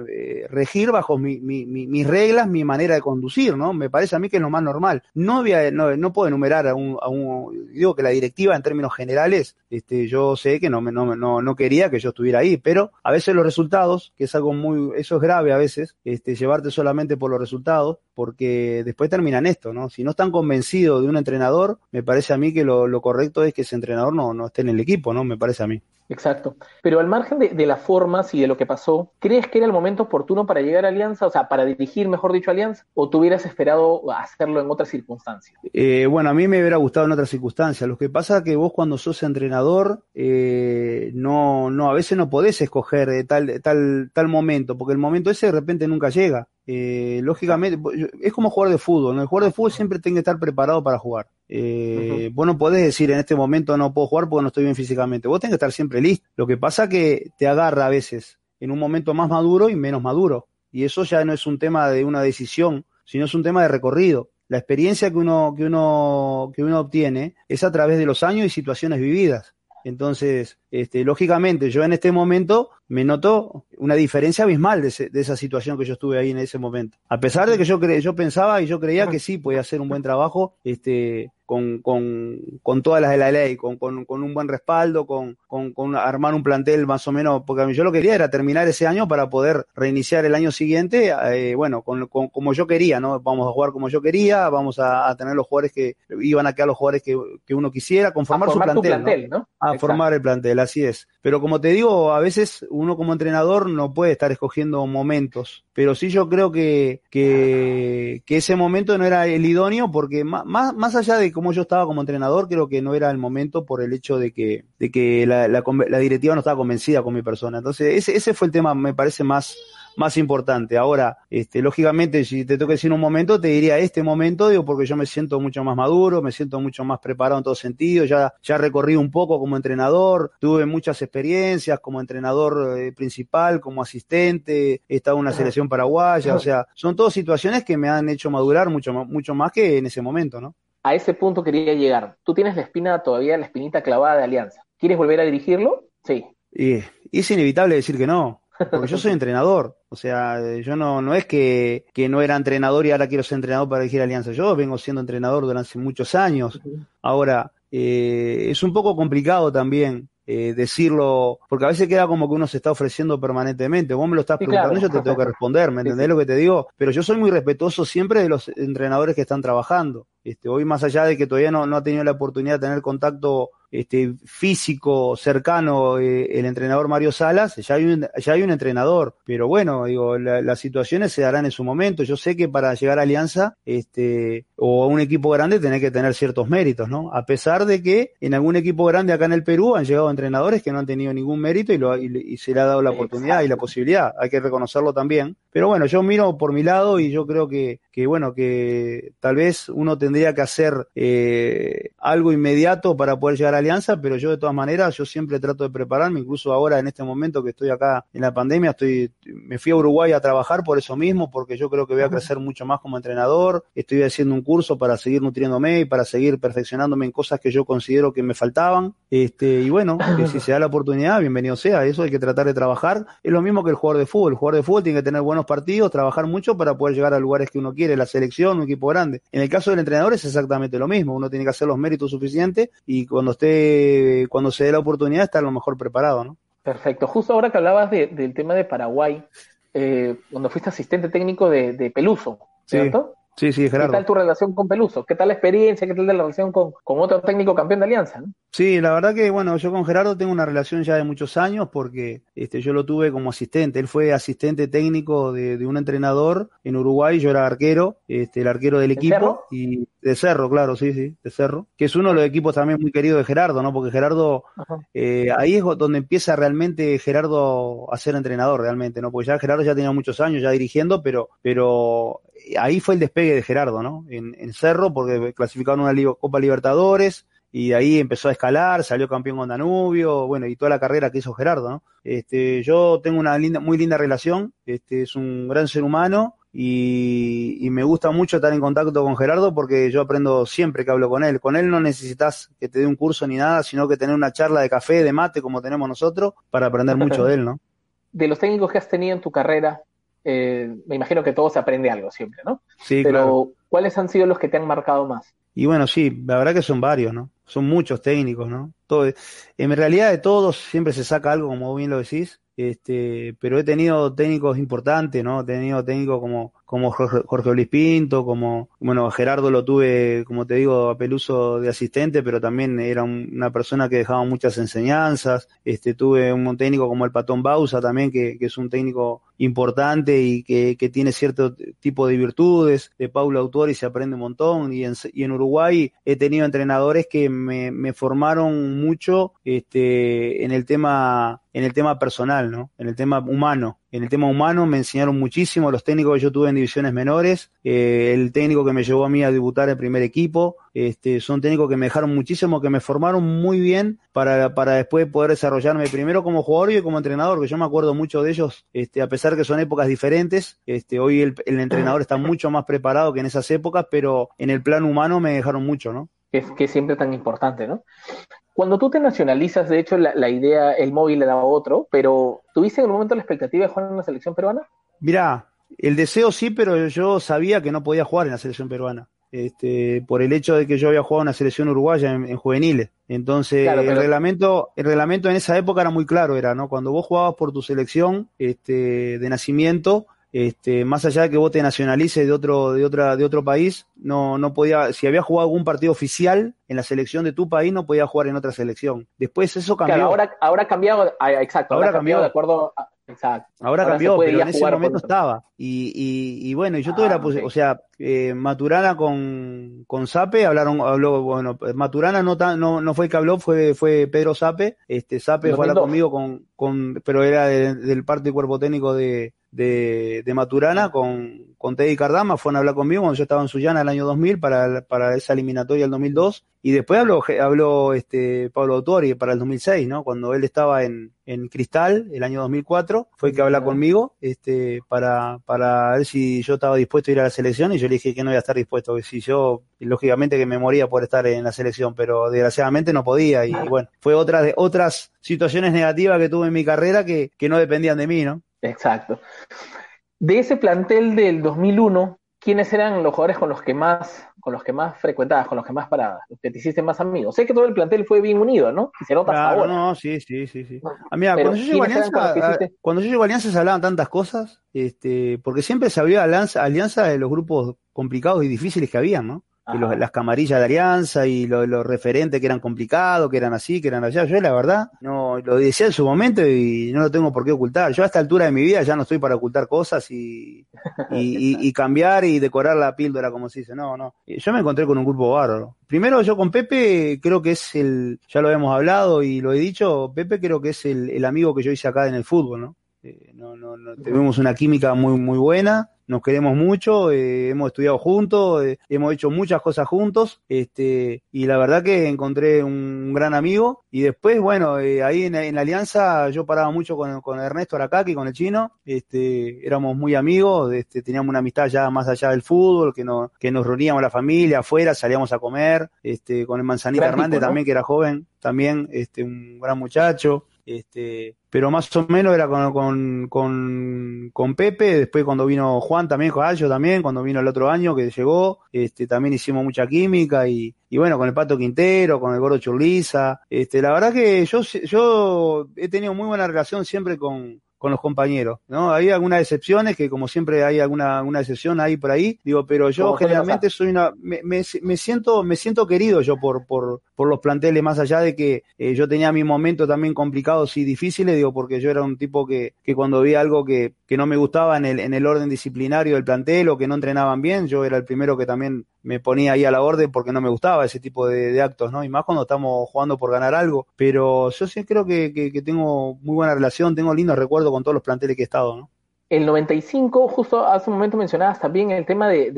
eh, regir bajo mi, mi, mis reglas, mi manera de conducir, ¿no? Me parece a mí que es lo más normal. No, había, no, no puedo enumerar a un, a un, digo que la directiva en términos generales, este, yo sé que no, no, no, no quería que yo estuviera ahí, pero a veces los resultados, que es algo muy, eso es grave a veces, este, llevarte solamente por los resultados, porque después terminan esto, ¿no? Si no están convencidos de un entrenador, me parece a mí que lo, lo correcto es que ese entrenador no, no esté en el equipo, ¿no? Me parece a mí. Exacto. Pero al margen de, las formas y de lo que pasó, ¿crees que era el momento oportuno para llegar a Alianza? O sea, para dirigir, mejor dicho, Alianza, o tú hubieras esperado hacerlo en otras circunstancias? Eh, bueno, a mí me hubiera gustado en otras circunstancias. Lo que pasa es que vos cuando sos entrenador, eh, no, no, a veces no podés escoger eh, tal, tal, tal momento, porque el momento ese de repente nunca llega. Eh, lógicamente, es como jugar de fútbol. El jugador de fútbol siempre tiene que estar preparado para jugar. Eh, Vos no podés decir en este momento no puedo jugar porque no estoy bien físicamente. Vos tenés que estar siempre listo. Lo que pasa que te agarra a veces en un momento más maduro y menos maduro. Y eso ya no es un tema de una decisión, sino es un tema de recorrido. La experiencia que uno, que uno, que uno obtiene es a través de los años y situaciones vividas. Entonces, este, lógicamente, yo en este momento me noto una diferencia abismal de, de, esa situación que yo estuve ahí en ese momento. A pesar de que yo, cre yo pensaba y yo creía que sí podía hacer un buen trabajo, este, con, con, con, todas las de la ley, con, con, con un buen respaldo, con, con, armar un plantel más o menos, porque yo lo que quería era terminar ese año para poder reiniciar el año siguiente, eh, bueno, con, como yo quería, ¿no? Vamos a jugar como yo quería, vamos a, tener los jugadores que iban a quedar los jugadores que, que uno quisiera, conformar su plantel. ¿no? A formar el plantel, así es. Pero como te digo, a veces uno como entrenador no puede estar escogiendo momentos, pero sí yo creo que, que, ese momento no era el idóneo porque más, más allá de como yo estaba como entrenador, creo que no era el momento por el hecho de que, de que la, la, la directiva no estaba convencida con mi persona. Entonces, ese, ese fue el tema, me parece más, más importante. Ahora, este, lógicamente, si te que decir un momento, te diría este momento, digo, porque yo me siento mucho más maduro, me siento mucho más preparado en todo sentido, ya, ya recorrí un poco como entrenador, tuve muchas experiencias como entrenador eh, principal, como asistente, he estado en una selección paraguaya, o sea, son todas situaciones que me han hecho madurar mucho, mucho más que en ese momento, ¿no? A ese punto quería llegar. Tú tienes la espina todavía, la espinita clavada de Alianza. ¿Quieres volver a dirigirlo? Sí. Y, es inevitable decir que no, porque yo soy entrenador. O sea, yo no, no es que, que, no era entrenador y ahora quiero ser entrenador para dirigir Alianza. Yo vengo siendo entrenador durante muchos años. Ahora, eh, es un poco complicado también eh, decirlo, porque a veces queda como que uno se está ofreciendo permanentemente. Vos me lo estás preguntando, yo te tengo que responder, ¿me entendés lo que te digo? Pero yo soy muy respetuoso siempre de los entrenadores que están trabajando. Este, hoy más allá de que todavía no, no ha tenido la oportunidad de tener contacto este, físico cercano eh, el entrenador Mario Salas, ya hay un, ya hay un entrenador, pero bueno, digo, las situaciones se darán en su momento. Yo sé que para llegar a Alianza este, o a un equipo grande tenés que tener ciertos méritos, ¿no? A pesar de que en algún equipo grande acá en el Perú han llegado entrenadores que no han tenido ningún mérito y, lo, y, se le ha dado la oportunidad y la posibilidad, hay que reconocerlo también. Pero bueno, yo miro por mi lado y yo creo que, que bueno, que tal vez uno tendría que hacer eh, algo inmediato para poder llegar a alianza, pero yo de todas maneras, yo siempre trato de prepararme, incluso ahora en este momento que estoy acá en la pandemia, estoy, me fui a Uruguay a trabajar por eso mismo, porque yo creo que voy a crecer mucho más como entrenador, estoy haciendo un curso para seguir nutriéndome y para seguir perfeccionándome en cosas que yo considero que me faltaban, este, y bueno, que si se da la oportunidad, bienvenido sea, eso hay que tratar de trabajar, es lo mismo que el jugador de fútbol, el jugador de fútbol tiene que tener buenos partidos, trabajar mucho para poder llegar a lugares que uno quiere, la selección, un equipo grande. En el caso del entrenador es exactamente lo mismo, uno tiene que hacer los méritos suficientes y cuando esté cuando se dé la oportunidad, estar lo mejor preparado, ¿no? Perfecto. Justo ahora que hablabas del tema de Paraguay, eh, cuando fuiste asistente técnico de, Peluso, ¿cierto? Sí, sí, Gerardo. ¿Qué tal tu relación con Peluso? ¿Qué tal la experiencia? ¿Qué tal la relación con, otro técnico campeón de Alianza? Sí, la verdad que, bueno, yo con Gerardo tengo una relación ya de muchos años porque este, yo lo tuve como asistente. Él fue asistente técnico de, un entrenador en Uruguay, yo era arquero, este, el arquero del equipo. Y de Cerro, claro, sí, sí, de Cerro. Que es uno de los equipos también muy queridos de Gerardo, ¿no? Porque Gerardo, eh, ahí es donde empieza realmente Gerardo a ser entrenador, realmente, ¿no? Porque ya Gerardo ya tenía muchos años ya dirigiendo, pero, pero ahí fue el despegue de Gerardo, ¿no? En, Cerro, porque clasificaron una Copa Libertadores, y ahí empezó a escalar, salió campeón con Danubio, bueno, y toda la carrera que hizo Gerardo, ¿no? Este, yo tengo una linda, muy linda relación, este, es un gran ser humano y, y, me gusta mucho estar en contacto con Gerardo porque yo aprendo siempre que hablo con él. Con él no necesitas que te dé un curso ni nada, sino que tener una charla de café, de mate, como tenemos nosotros, para aprender mucho de él, ¿no? De los técnicos que has tenido en tu carrera, eh, me imagino que todo se aprende algo siempre, ¿no? Sí, Pero, ¿cuáles han sido los que te han marcado más? Y bueno, sí, la verdad que son varios, ¿no? Son muchos técnicos, ¿no? Todo, en realidad de todos siempre se saca algo, como bien lo decís, este, pero he tenido técnicos importantes, ¿no? He tenido técnicos como, como Jorge, Jorge Luis Pinto, como, bueno, Gerardo lo tuve, como te digo, a Peluso de asistente, pero también era una persona que dejaba muchas enseñanzas. Este, tuve un técnico como el Patón Bausa también, que, que es un técnico importante y que, que, tiene cierto tipo de virtudes. De Paulo Autori se aprende un montón. Y en, y en Uruguay he tenido entrenadores que me, formaron mucho este, en el tema en el tema personal, ¿no? En el tema humano. En el tema humano me enseñaron muchísimo los técnicos que yo tuve en divisiones menores, eh, el técnico que me llevó a mí a debutar en primer equipo, este, son técnicos que me dejaron muchísimo, que me formaron muy bien para, para después poder desarrollarme primero como jugador y como entrenador, que yo me acuerdo mucho de ellos, este, a pesar que son épocas diferentes, este, hoy el, el entrenador está mucho más preparado que en esas épocas, pero en el plan humano me dejaron mucho, ¿no? Es que es siempre tan importante, ¿no? Cuando tú te nacionalizas, de hecho, la, la, idea, el móvil le daba otro, pero ¿tuviste en el momento la expectativa de jugar en la selección peruana? Mirá, el deseo sí, pero yo sabía que no podía jugar en la selección peruana. Este, por el hecho de que yo había jugado en la selección uruguaya en, en juveniles. Entonces, claro, pero... el reglamento, el reglamento en esa época era muy claro, era, ¿no? Cuando vos jugabas por tu selección, este, de nacimiento, este, más allá de que vos te nacionalices de otro, de otra, de otro país, no, no podía, si había jugado algún partido oficial en la selección de tu país, no podía jugar en otra selección. Después eso cambió. Claro, ahora, ahora ha cambiado, ah, exacto, ahora, ahora cambió de acuerdo a, Exacto. Ahora, ahora cambió, pero en ese momento estaba. Y, y, y, bueno, yo tuve ah, la posibilidad, okay. o sea, eh, Maturana con, con Sape hablaron, habló, bueno, Maturana no, tan, no, no fue el que habló, fue, fue Pedro Sape, este, Sape fue a hablar conmigo con, con, pero era de, del parte y cuerpo técnico de, de, de, Maturana con, con Teddy Cardama, fueron a hablar conmigo cuando yo estaba en Sullana el año 2000 para, para esa eliminatoria del 2002 y después habló, habló este Pablo Autori para el 2006, ¿no? Cuando él estaba en, en Cristal el año 2004, fue que habla conmigo este para, para ver si yo estaba dispuesto a ir a la selección. Y yo le dije que no iba a estar dispuesto, que si yo, lógicamente que me moría por estar en la selección, pero desgraciadamente no podía. Y bueno, fue otra de otras situaciones negativas que tuve en mi carrera que, que no dependían de mí, ¿no? Exacto. De ese plantel del 2001, ¿quiénes eran los jugadores con los que más, con los que más frecuentabas, con los que más parabas, los que te hiciste más amigos? Sé que todo el plantel fue bien unido, ¿no? Y se nota claro, ahora. no, sí, sí, sí, sí. Ah, mira, cuando yo, llego a Alianza, cuando yo llego a Alianza se hablaban tantas cosas, este, porque siempre se había alianza, alianza de los grupos complicados y difíciles que había, ¿no? Y los, las camarillas de alianza y los lo referentes que eran complicados, que eran así, que eran allá. Yo la verdad no lo decía en su momento y no lo tengo por qué ocultar. Yo a esta altura de mi vida ya no estoy para ocultar cosas y, y, y, y cambiar y decorar la píldora como se dice. No, no. Yo me encontré con un grupo bárbaro. Primero yo con Pepe creo que es el, ya lo hemos hablado y lo he dicho, Pepe creo que es el, el amigo que yo hice acá en el fútbol, ¿no? Eh, no, no, no, tenemos una química muy, muy buena, nos queremos mucho, eh, hemos estudiado juntos, eh, hemos hecho muchas cosas juntos, este, y la verdad que encontré un gran amigo, y después, bueno, ahí en, en, la alianza yo paraba mucho con, con Ernesto Aracaki, con el chino, este, éramos muy amigos, este, teníamos una amistad ya más allá del fútbol, que, no, que nos reuníamos la familia afuera, salíamos a comer, este, con el Manzanita Hernández también, que era joven, también, este, un gran muchacho, este, pero más o menos era con, con, con, con, Pepe, después cuando vino Juan también, Joayo también, cuando vino el otro año que llegó, este, también hicimos mucha química y, y bueno, con el Pato Quintero, con el Gordo Churliza, este, la verdad que yo, yo he tenido muy buena relación siempre con, con los compañeros, ¿no? Hay algunas excepciones que como siempre hay alguna, alguna excepción ahí por ahí, digo, pero yo generalmente soy una, me, me, me, siento, me siento querido yo por, por, por los planteles, más allá de que eh, yo tenía mis momentos también complicados y difíciles, digo, porque yo era un tipo que, que cuando vi algo que, que no me gustaba en el, en el orden disciplinario del plantel o que no entrenaban bien, yo era el primero que también me ponía ahí a la orden porque no me gustaba ese tipo de, actos, ¿no? Y más cuando estamos jugando por ganar algo. Pero yo sí creo que, que, que tengo muy buena relación, tengo lindos recuerdos con todos los planteles que he estado, ¿no? El 95, justo hace un momento mencionabas también el tema de,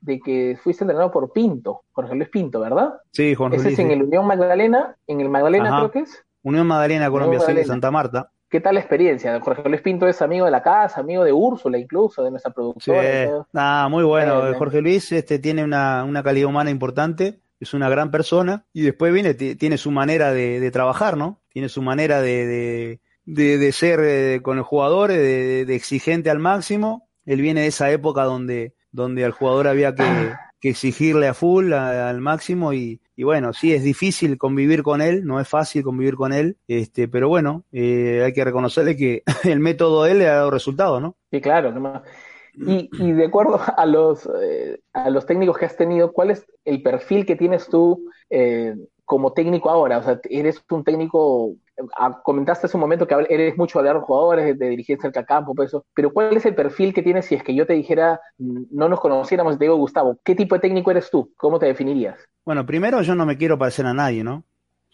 de, que fuiste entrenado por Pinto, Jorge Luis Pinto, ¿verdad? Sí, Jorge Ese es en el Unión Magdalena, en el Magdalena creo que es. Unión Magdalena, Colombia, de Santa Marta. ¿Qué tal la experiencia? Jorge Luis Pinto es amigo de la casa, amigo de Úrsula incluso, de nuestra productora. Sí. Ah, muy bueno. Jorge Luis este, tiene una, una calidad humana importante, es una gran persona y después viene, tiene su manera de, trabajar, ¿no? Tiene su manera de de, de ser eh, con el jugador, de, de, exigente al máximo. Él viene de esa época donde, donde al jugador había que, que exigirle a full, al máximo, y, y, bueno, sí, es difícil convivir con él, no es fácil convivir con él, este, pero bueno, eh, hay que reconocerle que el método de él le ha dado resultado, ¿no? Sí, claro, y, y, de acuerdo a los, eh, a los técnicos que has tenido, ¿cuál es el perfil que tienes tú eh, como técnico ahora? O sea, ¿eres un técnico Ah, comentaste hace un momento que eres mucho hablar de jugadores, de, dirigir cerca al campo, por eso, pero ¿cuál es el perfil que tienes si es que yo te dijera, mm, no nos conociéramos, te digo, Gustavo, ¿qué tipo de técnico eres tú? ¿Cómo te definirías? Bueno, primero yo no me quiero parecer a nadie, ¿no?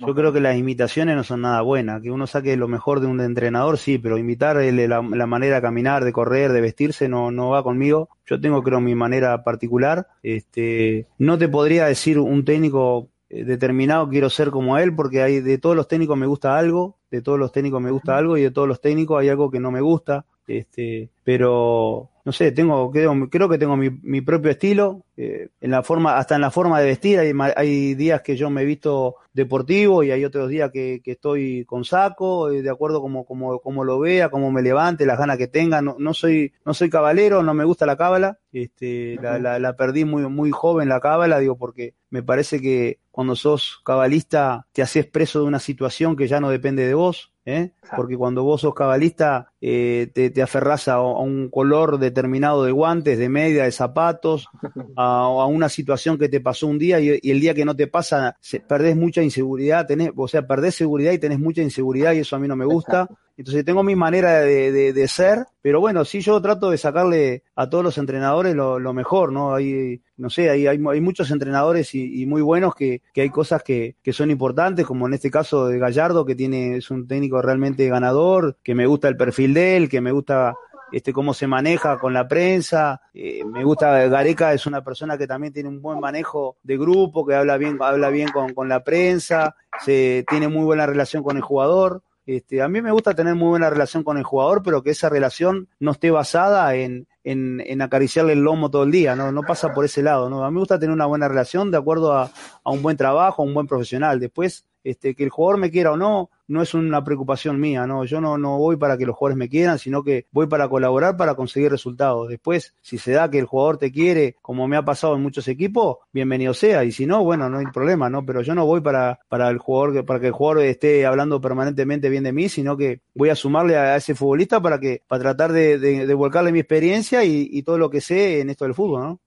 Yo creo que las imitaciones no son nada buenas, que uno saque lo mejor de un entrenador, sí, pero imitar la, manera de caminar, de correr, de vestirse, no, no va conmigo. Yo tengo, creo, mi manera particular. Este, no te podría decir un técnico eh, determinado quiero ser como él porque hay de todos los técnicos me gusta algo, de todos los técnicos me gusta algo y de todos los técnicos hay algo que no me gusta. Este, pero no sé, tengo, creo, creo que tengo mi, mi propio estilo, eh, en la forma, hasta en la forma de vestir, hay, hay días que yo me he visto deportivo y hay otros días que, que estoy con saco, eh, de acuerdo como, como, como lo vea, como me levante, las ganas que tenga, no, no soy, no soy cabalero, no me gusta la cábala, este, la, la, la, perdí muy, muy joven la cábala, digo, porque me parece que cuando sos cabalista te haces preso de una situación que ya no depende de vos, ¿eh? porque cuando vos sos cabalista eh, te, te aferrás a, un color determinado de guantes, de media, de zapatos, a, a una situación que te pasó un día y, el día que no te pasa perdés mucha inseguridad, tenés, o sea, perdés seguridad y tenés mucha inseguridad y eso a mí no me gusta. Entonces tengo mi manera de, de, ser, pero bueno, sí yo trato de sacarle a todos los entrenadores lo, mejor, ¿no? Hay, no sé, hay, hay, hay muchos entrenadores y, y, muy buenos que, que hay cosas que, que, son importantes, como en este caso de Gallardo, que tiene, es un técnico realmente ganador, que me gusta el perfil de él, que me gusta este cómo se maneja con la prensa. Eh, me gusta Gareca es una persona que también tiene un buen manejo de grupo, que habla bien, habla bien con, con la prensa, se tiene muy buena relación con el jugador. Este, a mí me gusta tener muy buena relación con el jugador, pero que esa relación no esté basada en, en, acariciarle el lomo todo el día, ¿no? No pasa por ese lado, ¿no? A mí me gusta tener una buena relación de acuerdo a, a un buen trabajo, a un buen profesional. Después, este, que el jugador me quiera o no, no es una preocupación mía, no, yo no, no voy para que los jugadores me quieran, sino que voy para colaborar para conseguir resultados. Después, si se da que el jugador te quiere, como me ha pasado en muchos equipos, bienvenido sea, y si no, bueno, no hay problema, ¿no? Pero yo no voy para, para el jugador, para que el jugador esté hablando permanentemente bien de mí, sino que voy a sumarle a ese futbolista para que, para tratar de, de, volcarle mi experiencia y, y todo lo que sé en esto del fútbol, ¿no?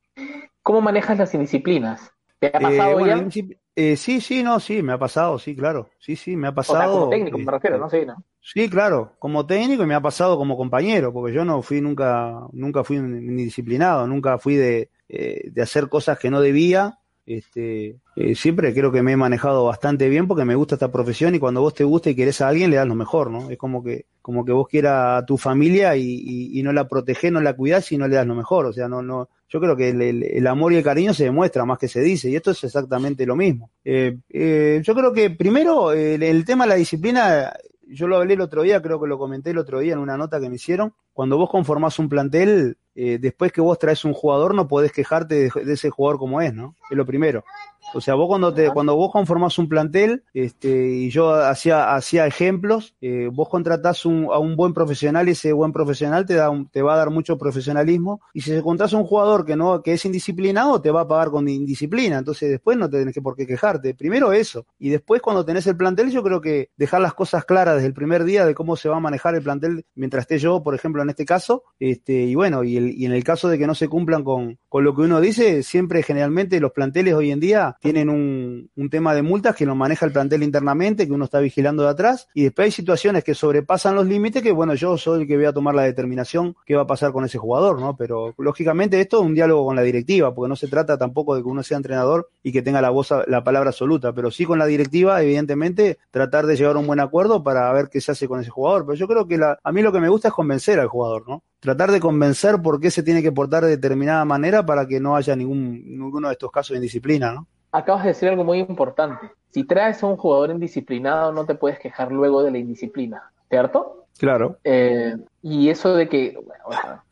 ¿Cómo manejas las indisciplinas? ¿Te ha pasado eh, ya? Eh, sí, sí, no, sí, me ha pasado, sí, claro. Sí, sí, me ha pasado. como técnico, me refiero, ¿no? Sí, ¿no? Sí, claro, como técnico y me ha pasado como compañero, porque yo no fui nunca, nunca fui ni disciplinado, nunca fui de, eh, de hacer cosas que no debía. Este, eh, siempre creo que me he manejado bastante bien porque me gusta esta profesión y cuando vos te gusta y querés a alguien le das lo mejor, ¿no? Es como que, como que vos quieras a tu familia y, y, y no la protegés, no la cuidás y no le das lo mejor. O sea, no, no, yo creo que el, el, amor y el cariño se demuestra más que se dice, y esto es exactamente lo mismo. Eh, eh, yo creo que primero el, el, tema de la disciplina, yo lo hablé el otro día, creo que lo comenté el otro día en una nota que me hicieron, cuando vos conformás un plantel, eh, después que vos traes un jugador no podés quejarte de, de ese jugador como es, ¿no? Es lo primero. O sea, vos cuando te, cuando vos conformás un plantel, este, y yo hacía, hacía ejemplos, eh, vos contratás un, a un buen profesional y ese buen profesional te da un, te va a dar mucho profesionalismo. Y si se contratas a un jugador que no, que es indisciplinado, te va a pagar con indisciplina. Entonces después no tenés que por qué quejarte. Primero eso. Y después cuando tenés el plantel, yo creo que dejar las cosas claras desde el primer día de cómo se va a manejar el plantel mientras esté yo, por ejemplo, en este caso, este, y bueno, y, el, y en el caso de que no se cumplan con, con lo que uno dice, siempre generalmente los planteles hoy en día tienen un, un, tema de multas que lo maneja el plantel internamente, que uno está vigilando de atrás, y después hay situaciones que sobrepasan los límites que, bueno, yo soy el que voy a tomar la determinación qué va a pasar con ese jugador, ¿no? Pero lógicamente esto es un diálogo con la directiva, porque no se trata tampoco de que uno sea entrenador y que tenga la voz, la palabra absoluta, pero sí con la directiva, evidentemente, tratar de llegar a un buen acuerdo para ver qué se hace con ese jugador. Pero yo creo que la, a mí lo que me gusta es convencer al jugador, ¿no? Tratar de convencer por qué se tiene que portar de determinada manera para que no haya ningún, ninguno de estos casos de indisciplina, ¿no? Acabas de decir algo muy importante. Si traes a un jugador indisciplinado, no te puedes quejar luego de la indisciplina, ¿cierto? Claro. Eh, y eso de que,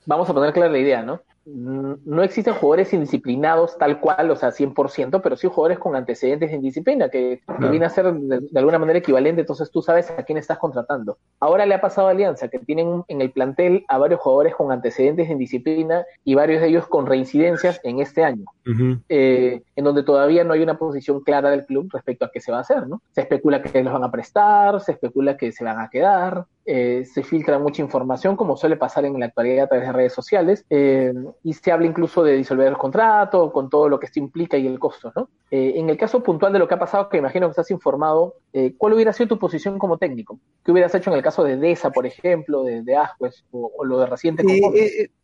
vamos a poner clara la idea, ¿no? No existen jugadores indisciplinados tal cual, o sea, 100%, pero sí jugadores con antecedentes de indisciplina, que, viene a ser de, alguna manera equivalente, entonces tú sabes a quién estás contratando. Ahora le ha pasado a Alianza, que tienen en el plantel a varios jugadores con antecedentes de indisciplina y varios de ellos con reincidencias en este año, eh, en donde todavía no hay una posición clara del club respecto a qué se va a hacer, ¿no? Se especula que los van a prestar, se especula que se van a quedar, eh, se filtra mucha información, como suele pasar en la actualidad a través de redes sociales, eh, y se habla incluso de disolver el contrato, con todo lo que esto implica y el costo, ¿no? Eh, en el caso puntual de lo que ha pasado, que imagino que estás informado, ¿cuál hubiera sido tu posición como técnico? ¿Qué hubieras hecho en el caso de DESA, por ejemplo, de, de o, lo de reciente?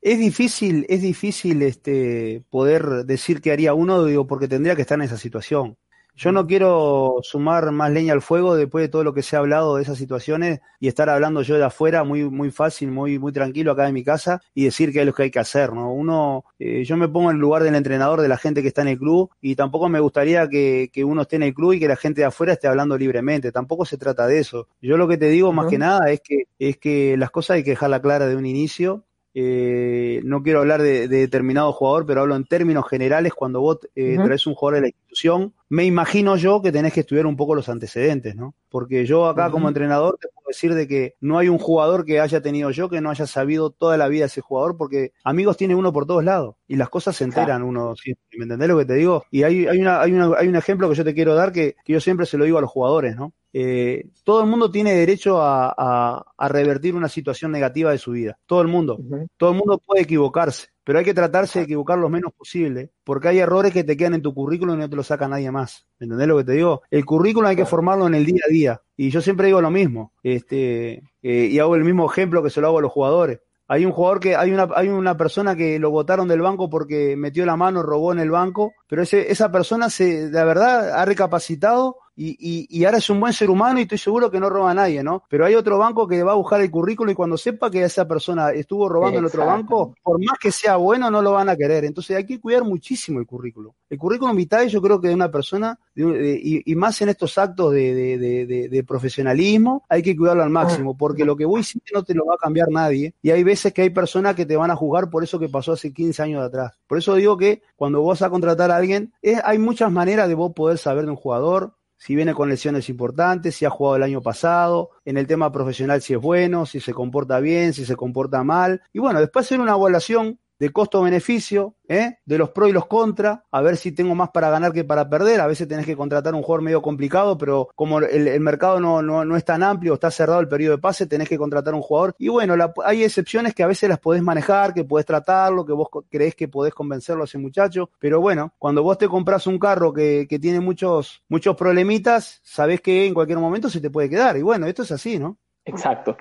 es difícil, es difícil este, poder decir que haría uno, digo, porque tendría que estar en esa situación. Yo no quiero sumar más leña al fuego después de todo lo que se ha hablado de esas situaciones y estar hablando yo de afuera muy, muy fácil, muy, muy tranquilo acá en mi casa y decir qué es lo que hay que hacer, ¿no? Uno, eh, yo me pongo en el lugar del entrenador, de la gente que está en el club y tampoco me gustaría que, que, uno esté en el club y que la gente de afuera esté hablando libremente. Tampoco se trata de eso. Yo lo que te digo más que nada es que, es que las cosas hay que dejarla clara de un inicio eh, no quiero hablar de, determinado jugador, pero hablo en términos generales. Cuando vos eh, traes un jugador de la institución, me imagino yo que tenés que estudiar un poco los antecedentes, ¿no? Porque yo acá como entrenador te puedo decir de que no hay un jugador que haya tenido yo que no haya sabido toda la vida ese jugador, porque amigos tiene uno por todos lados y las cosas se enteran uno ¿Me entendés lo que te digo? Y hay, hay, una, hay, una, hay un ejemplo que yo te quiero dar que, que yo siempre se lo digo a los jugadores, ¿no? Eh, todo el mundo tiene derecho a, revertir una situación negativa de su vida. Todo el mundo. Todo el mundo puede equivocarse, pero hay que tratarse de equivocar lo menos posible, porque hay errores que te quedan en tu currículum y no te lo saca nadie más. ¿Me ¿Entendés lo que te digo? El currículum hay que formarlo en el día a día. Y yo siempre digo lo mismo. Este, eh, y hago el mismo ejemplo que se lo hago a los jugadores. Hay un jugador que, hay una, hay una persona que lo votaron del banco porque metió la mano, robó en el banco, pero ese, esa persona se, la verdad, ha recapacitado y, y, y, ahora es un buen ser humano y estoy seguro que no roba a nadie, ¿no? Pero hay otro banco que va a buscar el currículo y cuando sepa que esa persona estuvo robando en otro banco, por más que sea bueno, no lo van a querer. Entonces hay que cuidar muchísimo el currículo. El currículum vitae yo creo que de una persona, y, y, más en estos actos de, de, de, profesionalismo, hay que cuidarlo al máximo, porque lo que vos hiciste no te lo va a cambiar nadie. Y hay veces que hay personas que te van a juzgar por eso que pasó hace 15 años atrás. Por eso digo que cuando vos vas a contratar a alguien, es, hay muchas maneras de vos poder saber de un jugador, si viene con lesiones importantes, si ha jugado el año pasado, en el tema profesional si es bueno, si se comporta bien, si se comporta mal. Y bueno, después hacer una evaluación de costo-beneficio, ¿eh? de los pros y los contra, a ver si tengo más para ganar que para perder. A veces tenés que contratar un jugador medio complicado, pero como el, mercado no, no, no, es tan amplio, está cerrado el periodo de pase, tenés que contratar un jugador. Y bueno, hay excepciones que a veces las podés manejar, que podés tratarlo, que vos creés que podés convencerlo a ese muchacho. Pero bueno, cuando vos te compras un carro que, que tiene muchos, muchos problemitas, sabés que en cualquier momento se te puede quedar. Y bueno, esto es así, ¿no? Exacto.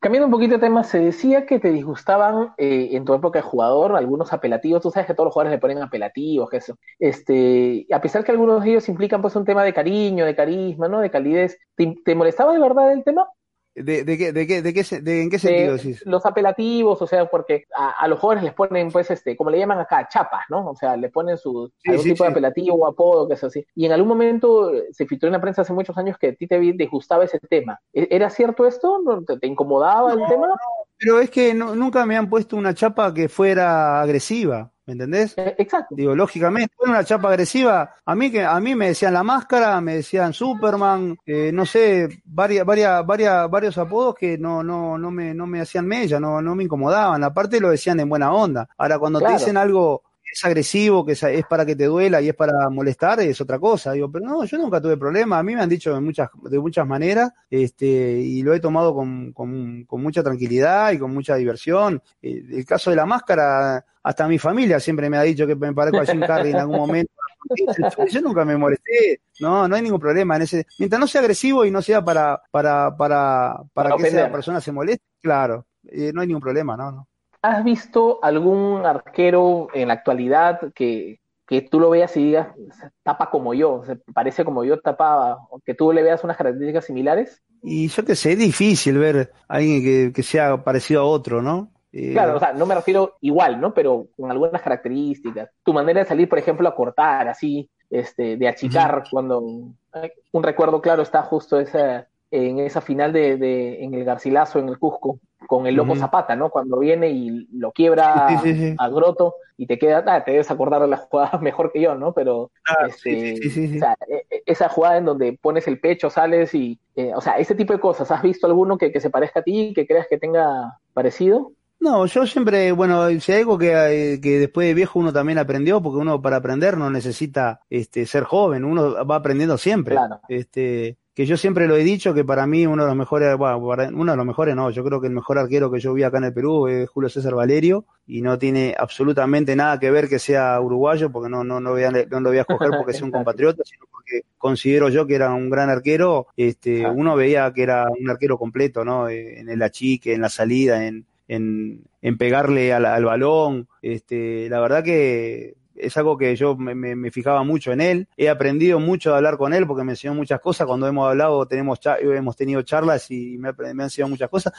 Cambiando un poquito de tema, se decía que te disgustaban eh, en tu época de jugador algunos apelativos. Tú sabes que todos los jugadores le ponen apelativos, que eso. Este, a pesar que algunos de ellos implican pues un tema de cariño, de carisma, ¿no? De calidez. te molestaba de verdad el tema? ¿De, de, qué, de, qué, de, qué, de, ¿En qué sentido decís? Los apelativos, o sea, porque a, los jóvenes les ponen, pues, este, como le llaman acá, chapas, ¿no? O sea, le ponen su algún tipo de apelativo o apodo, que es así. Y en algún momento eh, se filtró en la prensa hace muchos años que a ti te disgustaba ese tema. ¿E, ¿Era cierto esto? ¿Te, te incomodaba el tema? Pero es que nunca me han puesto una chapa que fuera agresiva. ¿Me entendés? Eh, exacto. Digo, lógicamente, una chapa agresiva. A mí que a mí me decían la máscara, me decían Superman, eh, no sé, varias, varias, varias, varios apodos que no, no, no me, no me hacían mella, no, no me incomodaban. Aparte lo decían en buena onda. Ahora, cuando te dicen algo es agresivo, que es para que te duela y es para molestar, es otra cosa. Digo, pero no, yo nunca tuve problema. A mí me han dicho de muchas, de muchas maneras, este, y lo he tomado con, con, con mucha tranquilidad y con mucha diversión. Eh, el caso de la máscara, hasta mi familia siempre me ha dicho que me parezco a Jim Carrey en algún momento. Yo nunca me molesté, no, no hay ningún problema en ese. Mientras no sea agresivo y no sea para, para, para, para, que esa persona se moleste, claro, eh, no hay ningún problema, no, no. ¿Has visto algún arquero en la actualidad que, que tú lo veas y digas, tapa como yo, se parece como yo tapaba, o que tú le veas unas características similares? Y yo que sé, es difícil ver a alguien que, que sea parecido a otro, ¿no? Eh, claro, o sea, no me refiero igual, ¿no? Pero con algunas características. Tu manera de salir, por ejemplo, a cortar, así, este, de achicar, cuando un recuerdo claro está justo esa, en esa final de, de, en el Garcilaso, en el Cusco, con el Loco Zapata, ¿no? Cuando viene y lo quiebra a Groto y te queda, ah, te debes acordar de la jugada mejor que yo, ¿no? Pero este, o sea, esa jugada en donde pones el pecho, sales y, eh, o sea, ese tipo de cosas, ¿has visto alguno que, que se parezca a ti, que creas que tenga parecido? No, yo siempre, bueno, si hay algo que, eh, que después de viejo uno también aprendió, porque uno para aprender no necesita este, ser joven, uno va aprendiendo siempre. Claro. Este, que yo siempre lo he dicho que para mí uno de los mejores, bueno, uno de los mejores no, yo creo que el mejor arquero que yo vi acá en el Perú es Julio César Valerio y no tiene absolutamente nada que ver que sea uruguayo porque no no no, voy a, no lo voy a escoger porque sea un compatriota, sino porque considero yo que era un gran arquero, este, uno veía que era un arquero completo, ¿no? En el achique, en la salida, en en, en pegarle al, al balón, este, la verdad que es algo que yo me, me, fijaba mucho en él. He aprendido mucho de hablar con él porque me enseñó muchas cosas. Cuando hemos hablado, tenemos hemos tenido charlas y me, me han enseñado muchas cosas.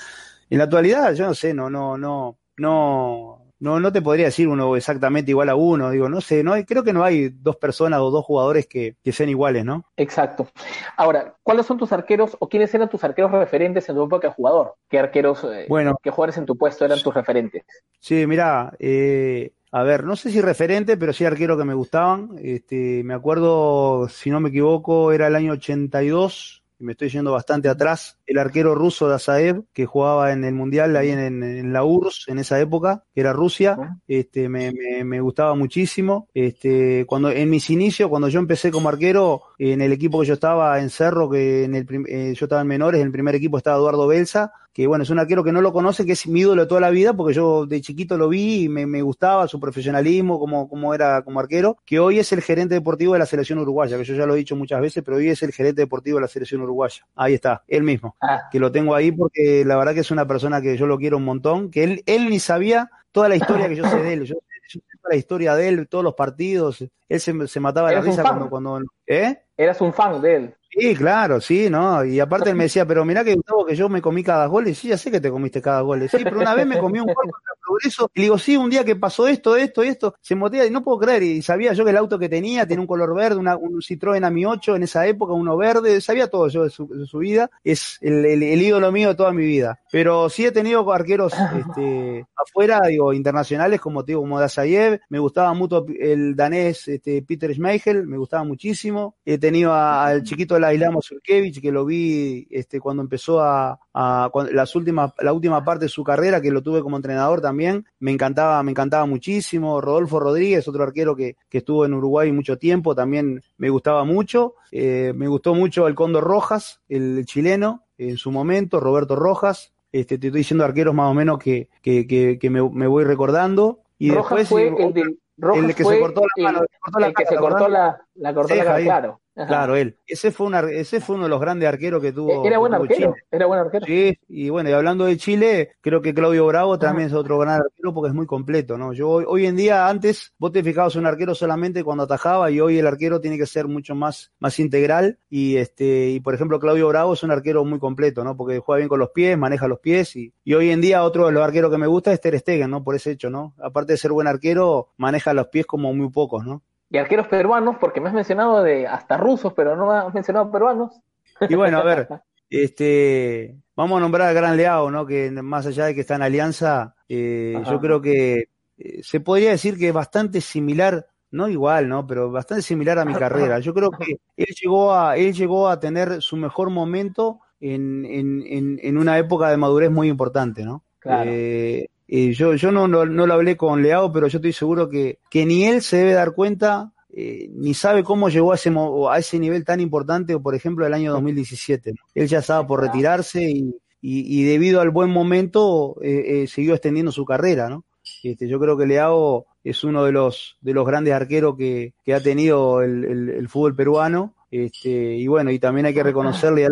En la actualidad, yo no sé, no, no, no, no, no, no te podría decir uno exactamente igual a uno, digo, no sé, no hay, creo que no hay dos personas o dos jugadores que, que sean iguales, ¿no? Exacto. Ahora, ¿cuáles son tus arqueros o quiénes eran tus arqueros referentes en tu época de jugador? ¿Qué arqueros, eh, bueno, qué jugadores en tu puesto eran tus referentes? Sí, mira, eh, a ver, no sé si referente, pero sí arquero que me gustaban. Este, me acuerdo, si no me equivoco, era el año 82, y me estoy yendo bastante atrás, el arquero ruso de Azaev, que jugaba en el Mundial ahí en, en, la URSS en esa época, que era Rusia, este, me, me, me, gustaba muchísimo. Este, cuando, en mis inicios, cuando yo empecé como arquero, en el equipo que yo estaba en Cerro, que en el, eh, yo estaba en menores, en el primer equipo estaba Eduardo Belsa, que bueno, es un arquero que no lo conoce, que es mi ídolo de toda la vida, porque yo de chiquito lo vi y me, me gustaba su profesionalismo, como, como era como arquero, que hoy es el gerente deportivo de la selección uruguaya, que yo ya lo he dicho muchas veces, pero hoy es el gerente deportivo de la selección uruguaya. Ahí está, él mismo, ah. que lo tengo ahí porque la verdad que es una persona que yo lo quiero un montón, que él, él ni sabía toda la historia que yo sé de él. Yo, yo sé la historia de él, todos los partidos. Él se, se mataba de la risa cuando, cuando, ¿Eh? Eras un fan de él. Sí, claro, sí, ¿no? Y aparte él me decía, pero mirá que Gustavo, que yo me comí cada gol. Y sí, ya sé que te comiste cada gol. Sí, pero una vez me comí un gol contra Progreso. Y digo, sí, un día que pasó esto, esto, esto. Se motiva y no puedo creer. Y sabía yo que el auto que tenía tenía un color verde, una, un Citroën AMI 8 en esa época, uno verde. Sabía todo yo de su, de su vida. Es el, el, el, ídolo mío de toda mi vida. Pero sí he tenido arqueros este, afuera, digo, internacionales, como te digo, como Dazayev. Me gustaba mucho el danés este, Peter Schmeichel, me gustaba muchísimo. He tenido al chiquito de la Islamo Surkevich, que lo vi este, cuando empezó a, a las últimas, la última parte de su carrera, que lo tuve como entrenador también. Me encantaba, me encantaba muchísimo. Rodolfo Rodríguez, otro arquero que, que estuvo en Uruguay mucho tiempo, también me gustaba mucho. Eh, me gustó mucho el Cóndor Rojas, el, chileno, en su momento, Roberto Rojas. Este, te estoy diciendo arqueros más o menos que, que, que, que me, me, voy recordando. Y Rojas después, fue el, del, Rojas el que fue se cortó la mano, el, cortó la el que se cortó la, la, cortó la cara, claro. Ajá. Claro, él. Ese fue, una, ese fue uno de los grandes arqueros que tuvo. Era buen tuvo arquero, Chile. era buen arquero. Sí, y bueno, y hablando de Chile, creo que Claudio Bravo también es otro gran arquero porque es muy completo, ¿no? Yo hoy, hoy en día, antes, vos te fijabas un arquero solamente cuando atajaba y hoy el arquero tiene que ser mucho más, más integral y este, y por ejemplo, Claudio Bravo es un arquero muy completo, ¿no? Porque juega bien con los pies, maneja los pies y, y hoy en día otro de los arqueros que me gusta es Ter Stegen, ¿no? Por ese hecho, ¿no? Aparte de ser buen arquero, maneja los pies como muy pocos, ¿no? Y arqueros peruanos, porque me has mencionado de hasta rusos, pero no me has mencionado peruanos. Y bueno, a ver, este, vamos a nombrar a Gran Leao, ¿no? Que más allá de que está en Alianza, eh, yo creo que eh, se podría decir que es bastante similar, no igual, ¿no? Pero bastante similar a mi carrera. Yo creo que él llegó a, él llegó a tener su mejor momento en, en, en, en una época de madurez muy importante, ¿no? Claro. Eh, eh, yo, yo no, no, no, lo hablé con Leao, pero yo estoy seguro que, que ni él se debe dar cuenta, eh, ni sabe cómo llegó a ese, a ese nivel tan importante, por ejemplo, el año 2017. ¿no? Él ya estaba por retirarse y, y, y debido al buen momento eh, eh, siguió extendiendo su carrera, ¿no? Este, yo creo que Leao es uno de los, de los grandes arqueros que, que ha tenido el, el, el fútbol peruano este, y bueno, y también hay que reconocerle a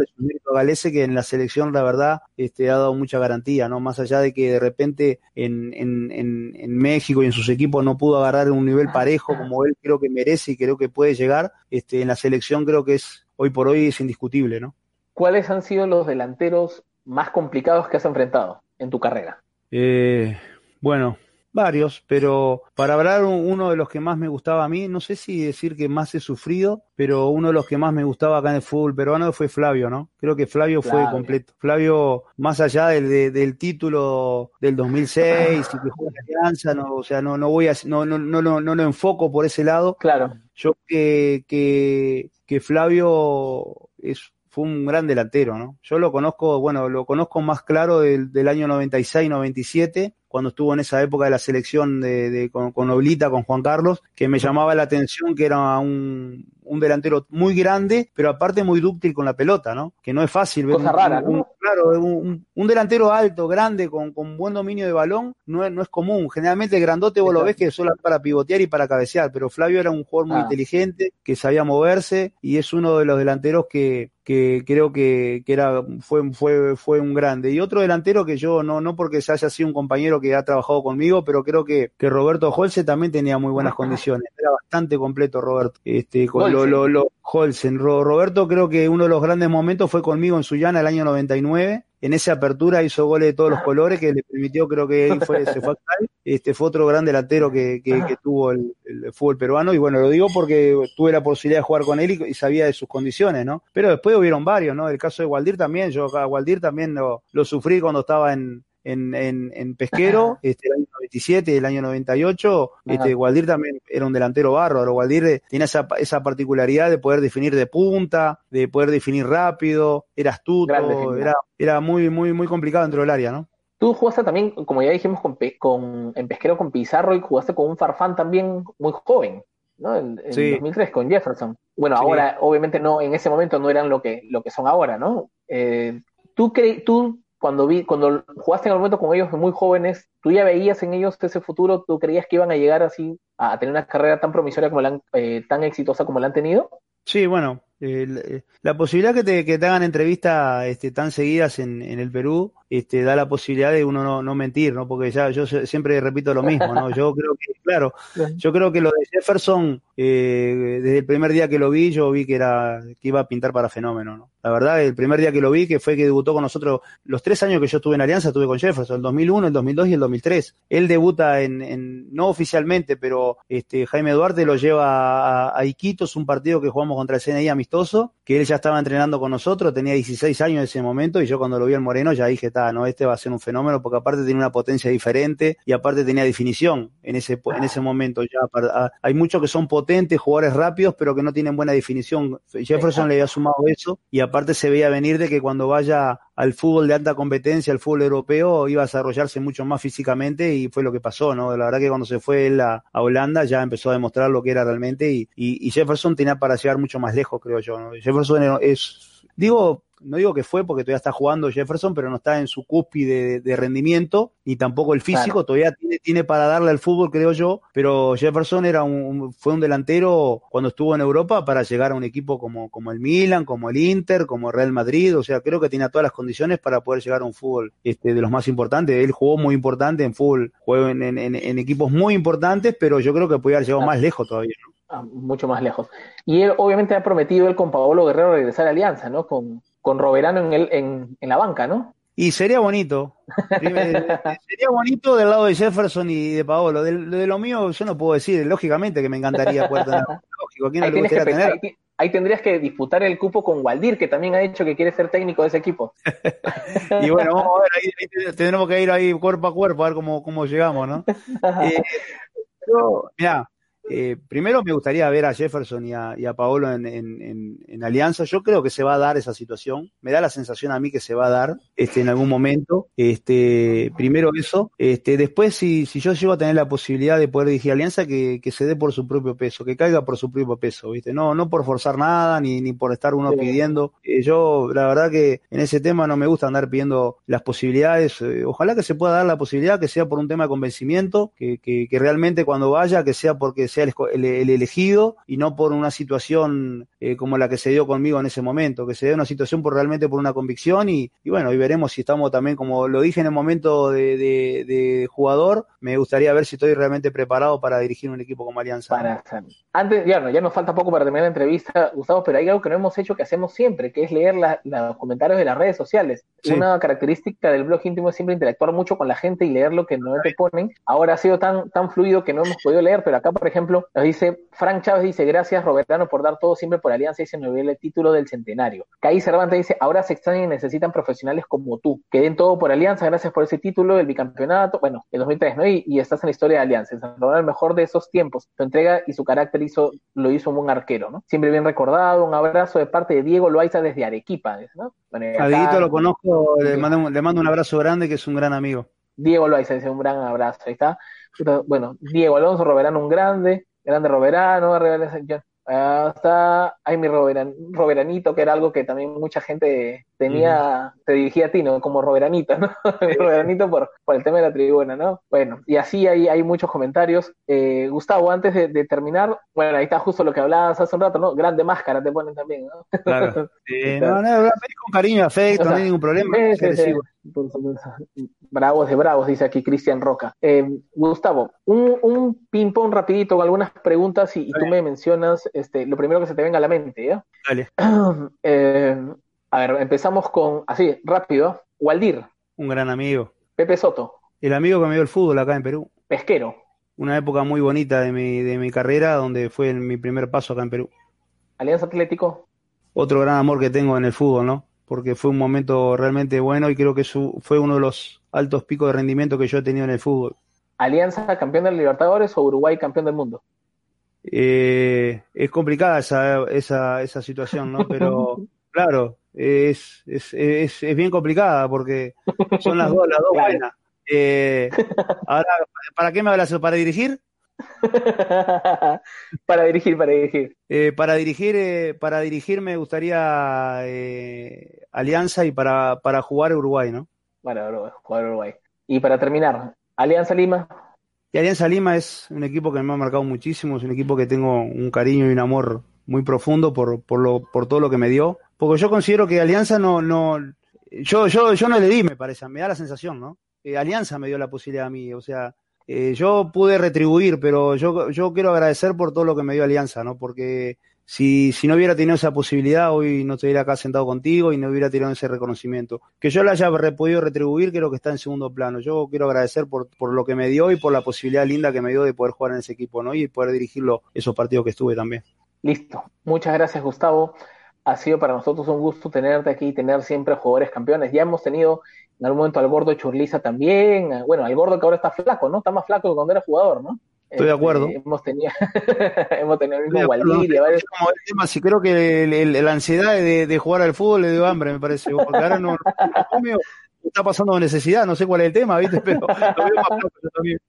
Galese que en la selección, la verdad, este, ha dado mucha garantía, ¿no? Más allá de que de repente en, en, en, en México y en sus equipos no pudo agarrar un nivel parejo como él creo que merece y creo que puede llegar, este, en la selección creo que es, hoy por hoy es indiscutible, ¿no? ¿Cuáles han sido los delanteros más complicados que has enfrentado en tu carrera? Eh, bueno, varios, pero para hablar uno de los que más me gustaba a mí, no sé si decir que más he sufrido, pero uno de los que más me gustaba acá en el fútbol peruano fue Flavio, ¿no? Creo que Flavio fue completo. Flavio, más allá del, del título del 2006 y que jugó en Alianza, no, o sea, no, no voy a, no, no, no, no, no lo enfoco por ese lado. Claro. Yo que, que, que Flavio es fue un gran delantero, ¿no? Yo lo conozco, bueno, lo conozco más claro del, del año 96-97, cuando estuvo en esa época de la selección de, de con, con, Oblita, con Juan Carlos, que me llamaba la atención que era un, un, delantero muy grande, pero aparte muy dúctil con la pelota, ¿no? Que no es fácil ver. Cosa un, rara, ¿no? Claro, un, un, delantero alto, grande, con, con, buen dominio de balón, no es, no es común. Generalmente el grandote vos lo ves que solo para pivotear y para cabecear, pero Flavio era un jugador muy ah. inteligente, que sabía moverse y es uno de los delanteros que, que creo que, que, era fue, fue, fue un grande. Y otro delantero que yo, no, no porque se haya sido un compañero que ha trabajado conmigo, pero creo que, que Roberto Holse también tenía muy buenas condiciones. Era bastante completo Roberto. Este, con lo, lo, lo, Holsen. Roberto creo que uno de los grandes momentos fue conmigo en Sullana el año 99. En esa apertura hizo goles de todos los colores que le permitió, creo que él fue, se fue a Este fue otro gran delantero que, que, que tuvo el, el, fútbol peruano. Y bueno, lo digo porque tuve la posibilidad de jugar con él y, y, sabía de sus condiciones, ¿no? Pero después hubieron varios, ¿no? El caso de Waldir también, yo a Waldir también lo, lo sufrí cuando estaba en, en, en, en Pesquero, este, el año 97, el año 98, este, Waldir también era un delantero bárbaro, Waldir tenía esa, esa particularidad de poder definir de punta, de poder definir rápido, era astuto, era, era muy, muy, muy complicado dentro del área, ¿no? Tú jugaste también, como ya dijimos, con, con, en Pesquero con Pizarro y jugaste con un Farfán también muy joven, ¿no? En, en sí. 2003 con Jefferson. Bueno, sí. ahora, obviamente no, en ese momento no eran lo que, lo que son ahora, ¿no? Eh, ¿tú, cre tú cuando vi, cuando jugaste en el momento con ellos muy jóvenes, tú ya veías en ellos ese futuro, tú creías que iban a llegar así a tener una carrera tan promisoria como la han, eh, tan exitosa como la han tenido? Sí, bueno, eh, la posibilidad que te, que te hagan entrevistas este, tan seguidas en, en, el Perú este, da la posibilidad de uno no, no, mentir, ¿no? Porque ya yo siempre repito lo mismo, ¿no? Yo creo que, claro, yo creo que lo de Jefferson, eh, desde el primer día que lo vi, yo vi que era, que iba a pintar para fenómeno, ¿no? La verdad, el primer día que lo vi, que fue que debutó con nosotros, los tres años que yo estuve en Alianza, estuve con Jefferson, el 2001, el 2002 y el 2003. Él debuta en, en no oficialmente, pero este, Jaime Duarte lo lleva a, a Iquitos, un partido que jugamos contra el CNI amistoso, que él ya estaba entrenando con nosotros, tenía 16 años en ese momento, y yo cuando lo vi en Moreno ya dije, está, no, este va a ser un fenómeno, porque aparte tiene una potencia diferente y aparte tenía definición en ese, en ese momento ya. Hay muchos que son potentes, jugadores rápidos, pero que no tienen buena definición. Jefferson le había sumado eso y aparte se veía venir de que cuando vaya al fútbol de alta competencia, al fútbol europeo, iba a desarrollarse mucho más físicamente y fue lo que pasó, ¿no? La verdad que cuando se fue él a, a Holanda ya empezó a demostrar lo que era realmente y, y, y Jefferson tenía para llegar mucho más lejos, creo yo, ¿no? Jefferson es, digo, no digo que fue porque todavía está jugando Jefferson, pero no está en su cúspide de, de rendimiento, ni tampoco el físico, claro. todavía tiene, tiene, para darle al fútbol, creo yo, pero Jefferson era un, fue un delantero cuando estuvo en Europa para llegar a un equipo como, como el Milan, como el Inter, como el Real Madrid, o sea, creo que tenía todas las condiciones para poder llegar a un fútbol este, de los más importantes. Él jugó muy importante en fútbol, jugó en, en, en equipos muy importantes, pero yo creo que podía haber llegado claro. más lejos todavía, ¿no? Mucho más lejos. Y él obviamente ha prometido él con Paolo Guerrero regresar a Alianza, ¿no? Con, con Roberano en, el, en, en la banca, ¿no? Y sería bonito. sería bonito del lado de Jefferson y de Paolo. De, de, lo mío yo no puedo decir, lógicamente que me encantaría poder tener. Lógico, ¿quién ahí, que tener? Ahí, ahí, tendrías que disputar el cupo con Waldir, que también ha dicho que quiere ser técnico de ese equipo. y bueno, vamos a ver, ahí, ahí, tendremos que ir ahí cuerpo a cuerpo a ver cómo, cómo llegamos, ¿no? eh, mira, eh, primero me gustaría ver a Jefferson y a, y a Paolo en, en, en, en, Alianza. Yo creo que se va a dar esa situación. Me da la sensación a mí que se va a dar este, en algún momento. Este, primero eso. Este, después, si, si yo llego a tener la posibilidad de poder dirigir Alianza, que, que se dé por su propio peso, que caiga por su propio peso, ¿viste? No, no por forzar nada, ni, ni por estar uno sí. pidiendo. Eh, yo, la verdad que en ese tema no me gusta andar pidiendo las posibilidades. Eh, ojalá que se pueda dar la posibilidad, que sea por un tema de convencimiento, que, que, que realmente cuando vaya, que sea porque sea el, el, el, elegido y no por una situación eh, como la que se dio conmigo en ese momento, que se dio una situación por realmente por una convicción y, y bueno, y veremos si estamos también, como lo dije en el momento de, de, jugador, me gustaría ver si estoy realmente preparado para dirigir un equipo como Alianza. Para, antes, ya, ya nos falta poco para terminar la entrevista, Gustavo, pero hay algo que no hemos hecho que hacemos siempre, que es leer los comentarios de las redes sociales. Una característica del blog íntimo es siempre interactuar mucho con la gente y leer lo que no te ponen. Ahora ha sido tan, tan fluido que no hemos podido leer, pero acá, por ejemplo, nos dice, Frank Chávez dice, gracias Robertano por dar todo siempre por Alianza y se nos el título del centenario. Caí Cervantes dice, ahora se extrañan y necesitan profesionales como tú, que den todo por Alianza, gracias por ese título, el bicampeonato, bueno, el 2003, ¿no? Y, estás en la historia de Alianza, el mejor de esos tiempos. Su entrega y su carácter hizo, lo hizo un buen arquero, ¿no? Siempre bien recordado, un abrazo de parte de Diego Loaiza desde Arequipa, ¿no? a lo conozco, le mando, le mando un abrazo grande, que es un gran amigo. Diego Loaiza dice un gran abrazo, ahí está. Bueno, Diego Alonso Roberano, un grande, grande Roberano, hasta mi Roberanito, que era algo que también mucha gente tenía, te dirigía a ti, ¿no? Como Roberanito, ¿no? Roberanito por, por el tema de la tribuna, ¿no? Bueno, y así hay, hay muchos comentarios. Eh, Gustavo, antes de, terminar, bueno, ahí está justo lo que hablabas hace un rato, ¿no? Grande máscara te ponen también, ¿no? Claro. no, no, con cariño, afecto, no hay ningún problema. Bravos de bravos, dice aquí Cristian Roca. Eh, Gustavo, un, un ping-pong rapidito, algunas preguntas y, tú me mencionas este, lo primero que se te venga a la mente, ¿ya? Dale. Eh, a ver, empezamos con, así, rápido, Waldir. Un gran amigo. Pepe Soto. El amigo que me dio el fútbol acá en Perú. Pesquero. Una época muy bonita de mi, de mi carrera, donde fue mi primer paso acá en Perú. Alianza Atlético. Otro gran amor que tengo en el fútbol, ¿no? Porque fue un momento realmente bueno y creo que su, fue uno de los altos picos de rendimiento que yo he tenido en el fútbol. ¿Alianza campeón de Libertadores o Uruguay campeón del mundo? Eh, es complicada esa, esa, esa situación, ¿no? Pero claro, es, es, es, es, bien complicada porque son las dos, las dos buenas. Eh, ahora, ¿para qué me hablas? ¿Para dirigir? para dirigir, para dirigir. Eh, para dirigir, eh, para dirigir me gustaría Alianza y para, para jugar Uruguay, ¿no? Para jugar Uruguay. Y para terminar, Alianza Lima. Y Alianza Lima es un equipo que me ha marcado muchísimo, es un equipo que tengo un cariño y un amor muy profundo por, por, lo, por todo lo que me dio. Porque yo considero que Alianza no, no, yo, yo, yo no le di, me parece, me da la sensación, ¿no? Eh, Alianza me dio la posibilidad a mí, o sea, eh, yo pude retribuir, pero yo, yo quiero agradecer por todo lo que me dio Alianza, ¿no? Porque si, si no hubiera tenido esa posibilidad, hoy no estuviera acá sentado contigo y no hubiera tenido ese reconocimiento. Que yo la haya podido retribuir, creo que está en segundo plano. Yo quiero agradecer por, por lo que me dio y por la posibilidad linda que me dio de poder jugar en ese equipo, ¿no? Y poder dirigirlo esos partidos que estuve también. Listo. Muchas gracias, Gustavo. Ha sido para nosotros un gusto tenerte aquí y tener siempre jugadores campeones. Ya hemos tenido en algún momento al gordo Churliza también. Bueno, al gordo que ahora está flaco, ¿no? Está más flaco que cuando era jugador, ¿no? Estoy de acuerdo. Este, hemos tenido, hemos tenido el mismo Waldir. Como el tema, si creo que la ansiedad de, jugar al fútbol le dio hambre, me parece. Porque ahora no, está pasando necesidad, no sé cuál es el tema, ¿viste? Pero lo también.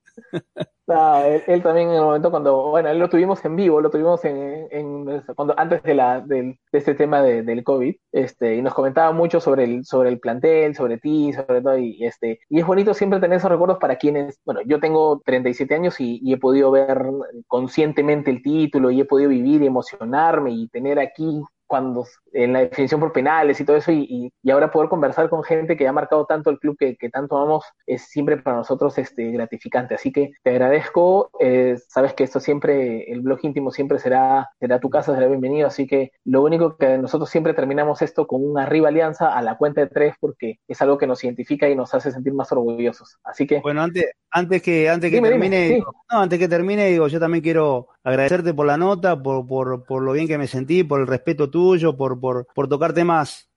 Él, también en el momento cuando, bueno, él lo tuvimos en vivo, lo tuvimos en, cuando antes de la de este tema de, del COVID, este, y nos comentaba mucho sobre el sobre el plantel, sobre ti, sobre todo y este, y es bonito siempre tener esos recuerdos para quienes, bueno, yo tengo 37 años y, y he podido ver conscientemente el título y he podido vivir y emocionarme y tener aquí cuando en la definición por penales y todo eso, y, y, ahora poder conversar con gente que ha marcado tanto el club que, que, tanto amamos, es siempre para nosotros este, gratificante. Así que te agradezco, eh, sabes que esto siempre, el blog íntimo siempre será, será tu casa, será bienvenido, así que lo único que nosotros siempre terminamos esto con una arriba alianza a la cuenta de tres, porque es algo que nos identifica y nos hace sentir más orgullosos. Así que... Bueno, antes, antes que, antes que termine, no, antes que termine, digo, yo también quiero agradecerte por la nota, por, por, por lo bien que me sentí, por el respeto tuyo, por, por, por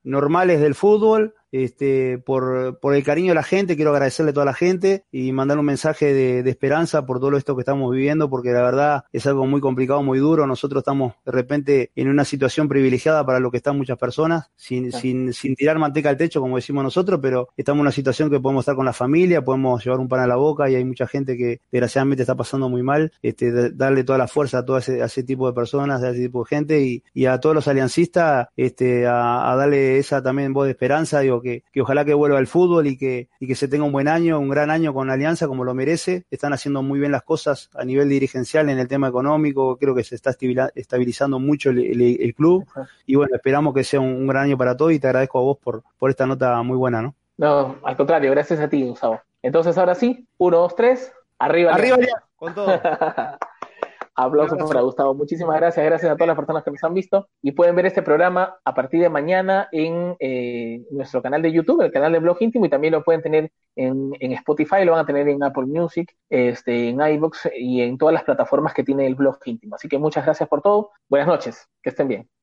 normales del fútbol este, por, por el cariño de la gente, quiero agradecerle a toda la gente y mandar un mensaje de, de, esperanza por todo esto que estamos viviendo, porque la verdad es algo muy complicado, muy duro. Nosotros estamos de repente en una situación privilegiada para lo que están muchas personas, sin, sin, sin tirar manteca al techo, como decimos nosotros, pero estamos en una situación que podemos estar con la familia, podemos llevar un pan a la boca y hay mucha gente que desgraciadamente está pasando muy mal. Este, darle toda la fuerza a todo ese, a ese tipo de personas, a ese tipo de gente y, y a todos los aliancistas este, a, a darle esa también voz de esperanza, digo, que, que ojalá que vuelva al fútbol y que, y que se tenga un buen año, un gran año con Alianza como lo merece. Están haciendo muy bien las cosas a nivel dirigencial en el tema económico, creo que se está estabilizando mucho el, club y bueno, esperamos que sea un, gran año para todos y te agradezco a vos por, por esta nota muy buena, ¿no? No, al contrario, gracias a ti, Gustavo. Entonces ahora sí, uno, dos, tres, arriba. Arriba, con todo. Aplausos para Gustavo. Muchísimas gracias. Gracias a todas las personas que nos han visto. Y pueden ver este programa a partir de mañana en eh, nuestro canal de YouTube, el canal de Blog Íntimo, y también lo pueden tener en, Spotify, lo van a tener en Apple Music, este, en iBox y en todas las plataformas que tiene el Blog Íntimo. Así que muchas gracias por todo. Buenas noches. Que estén bien.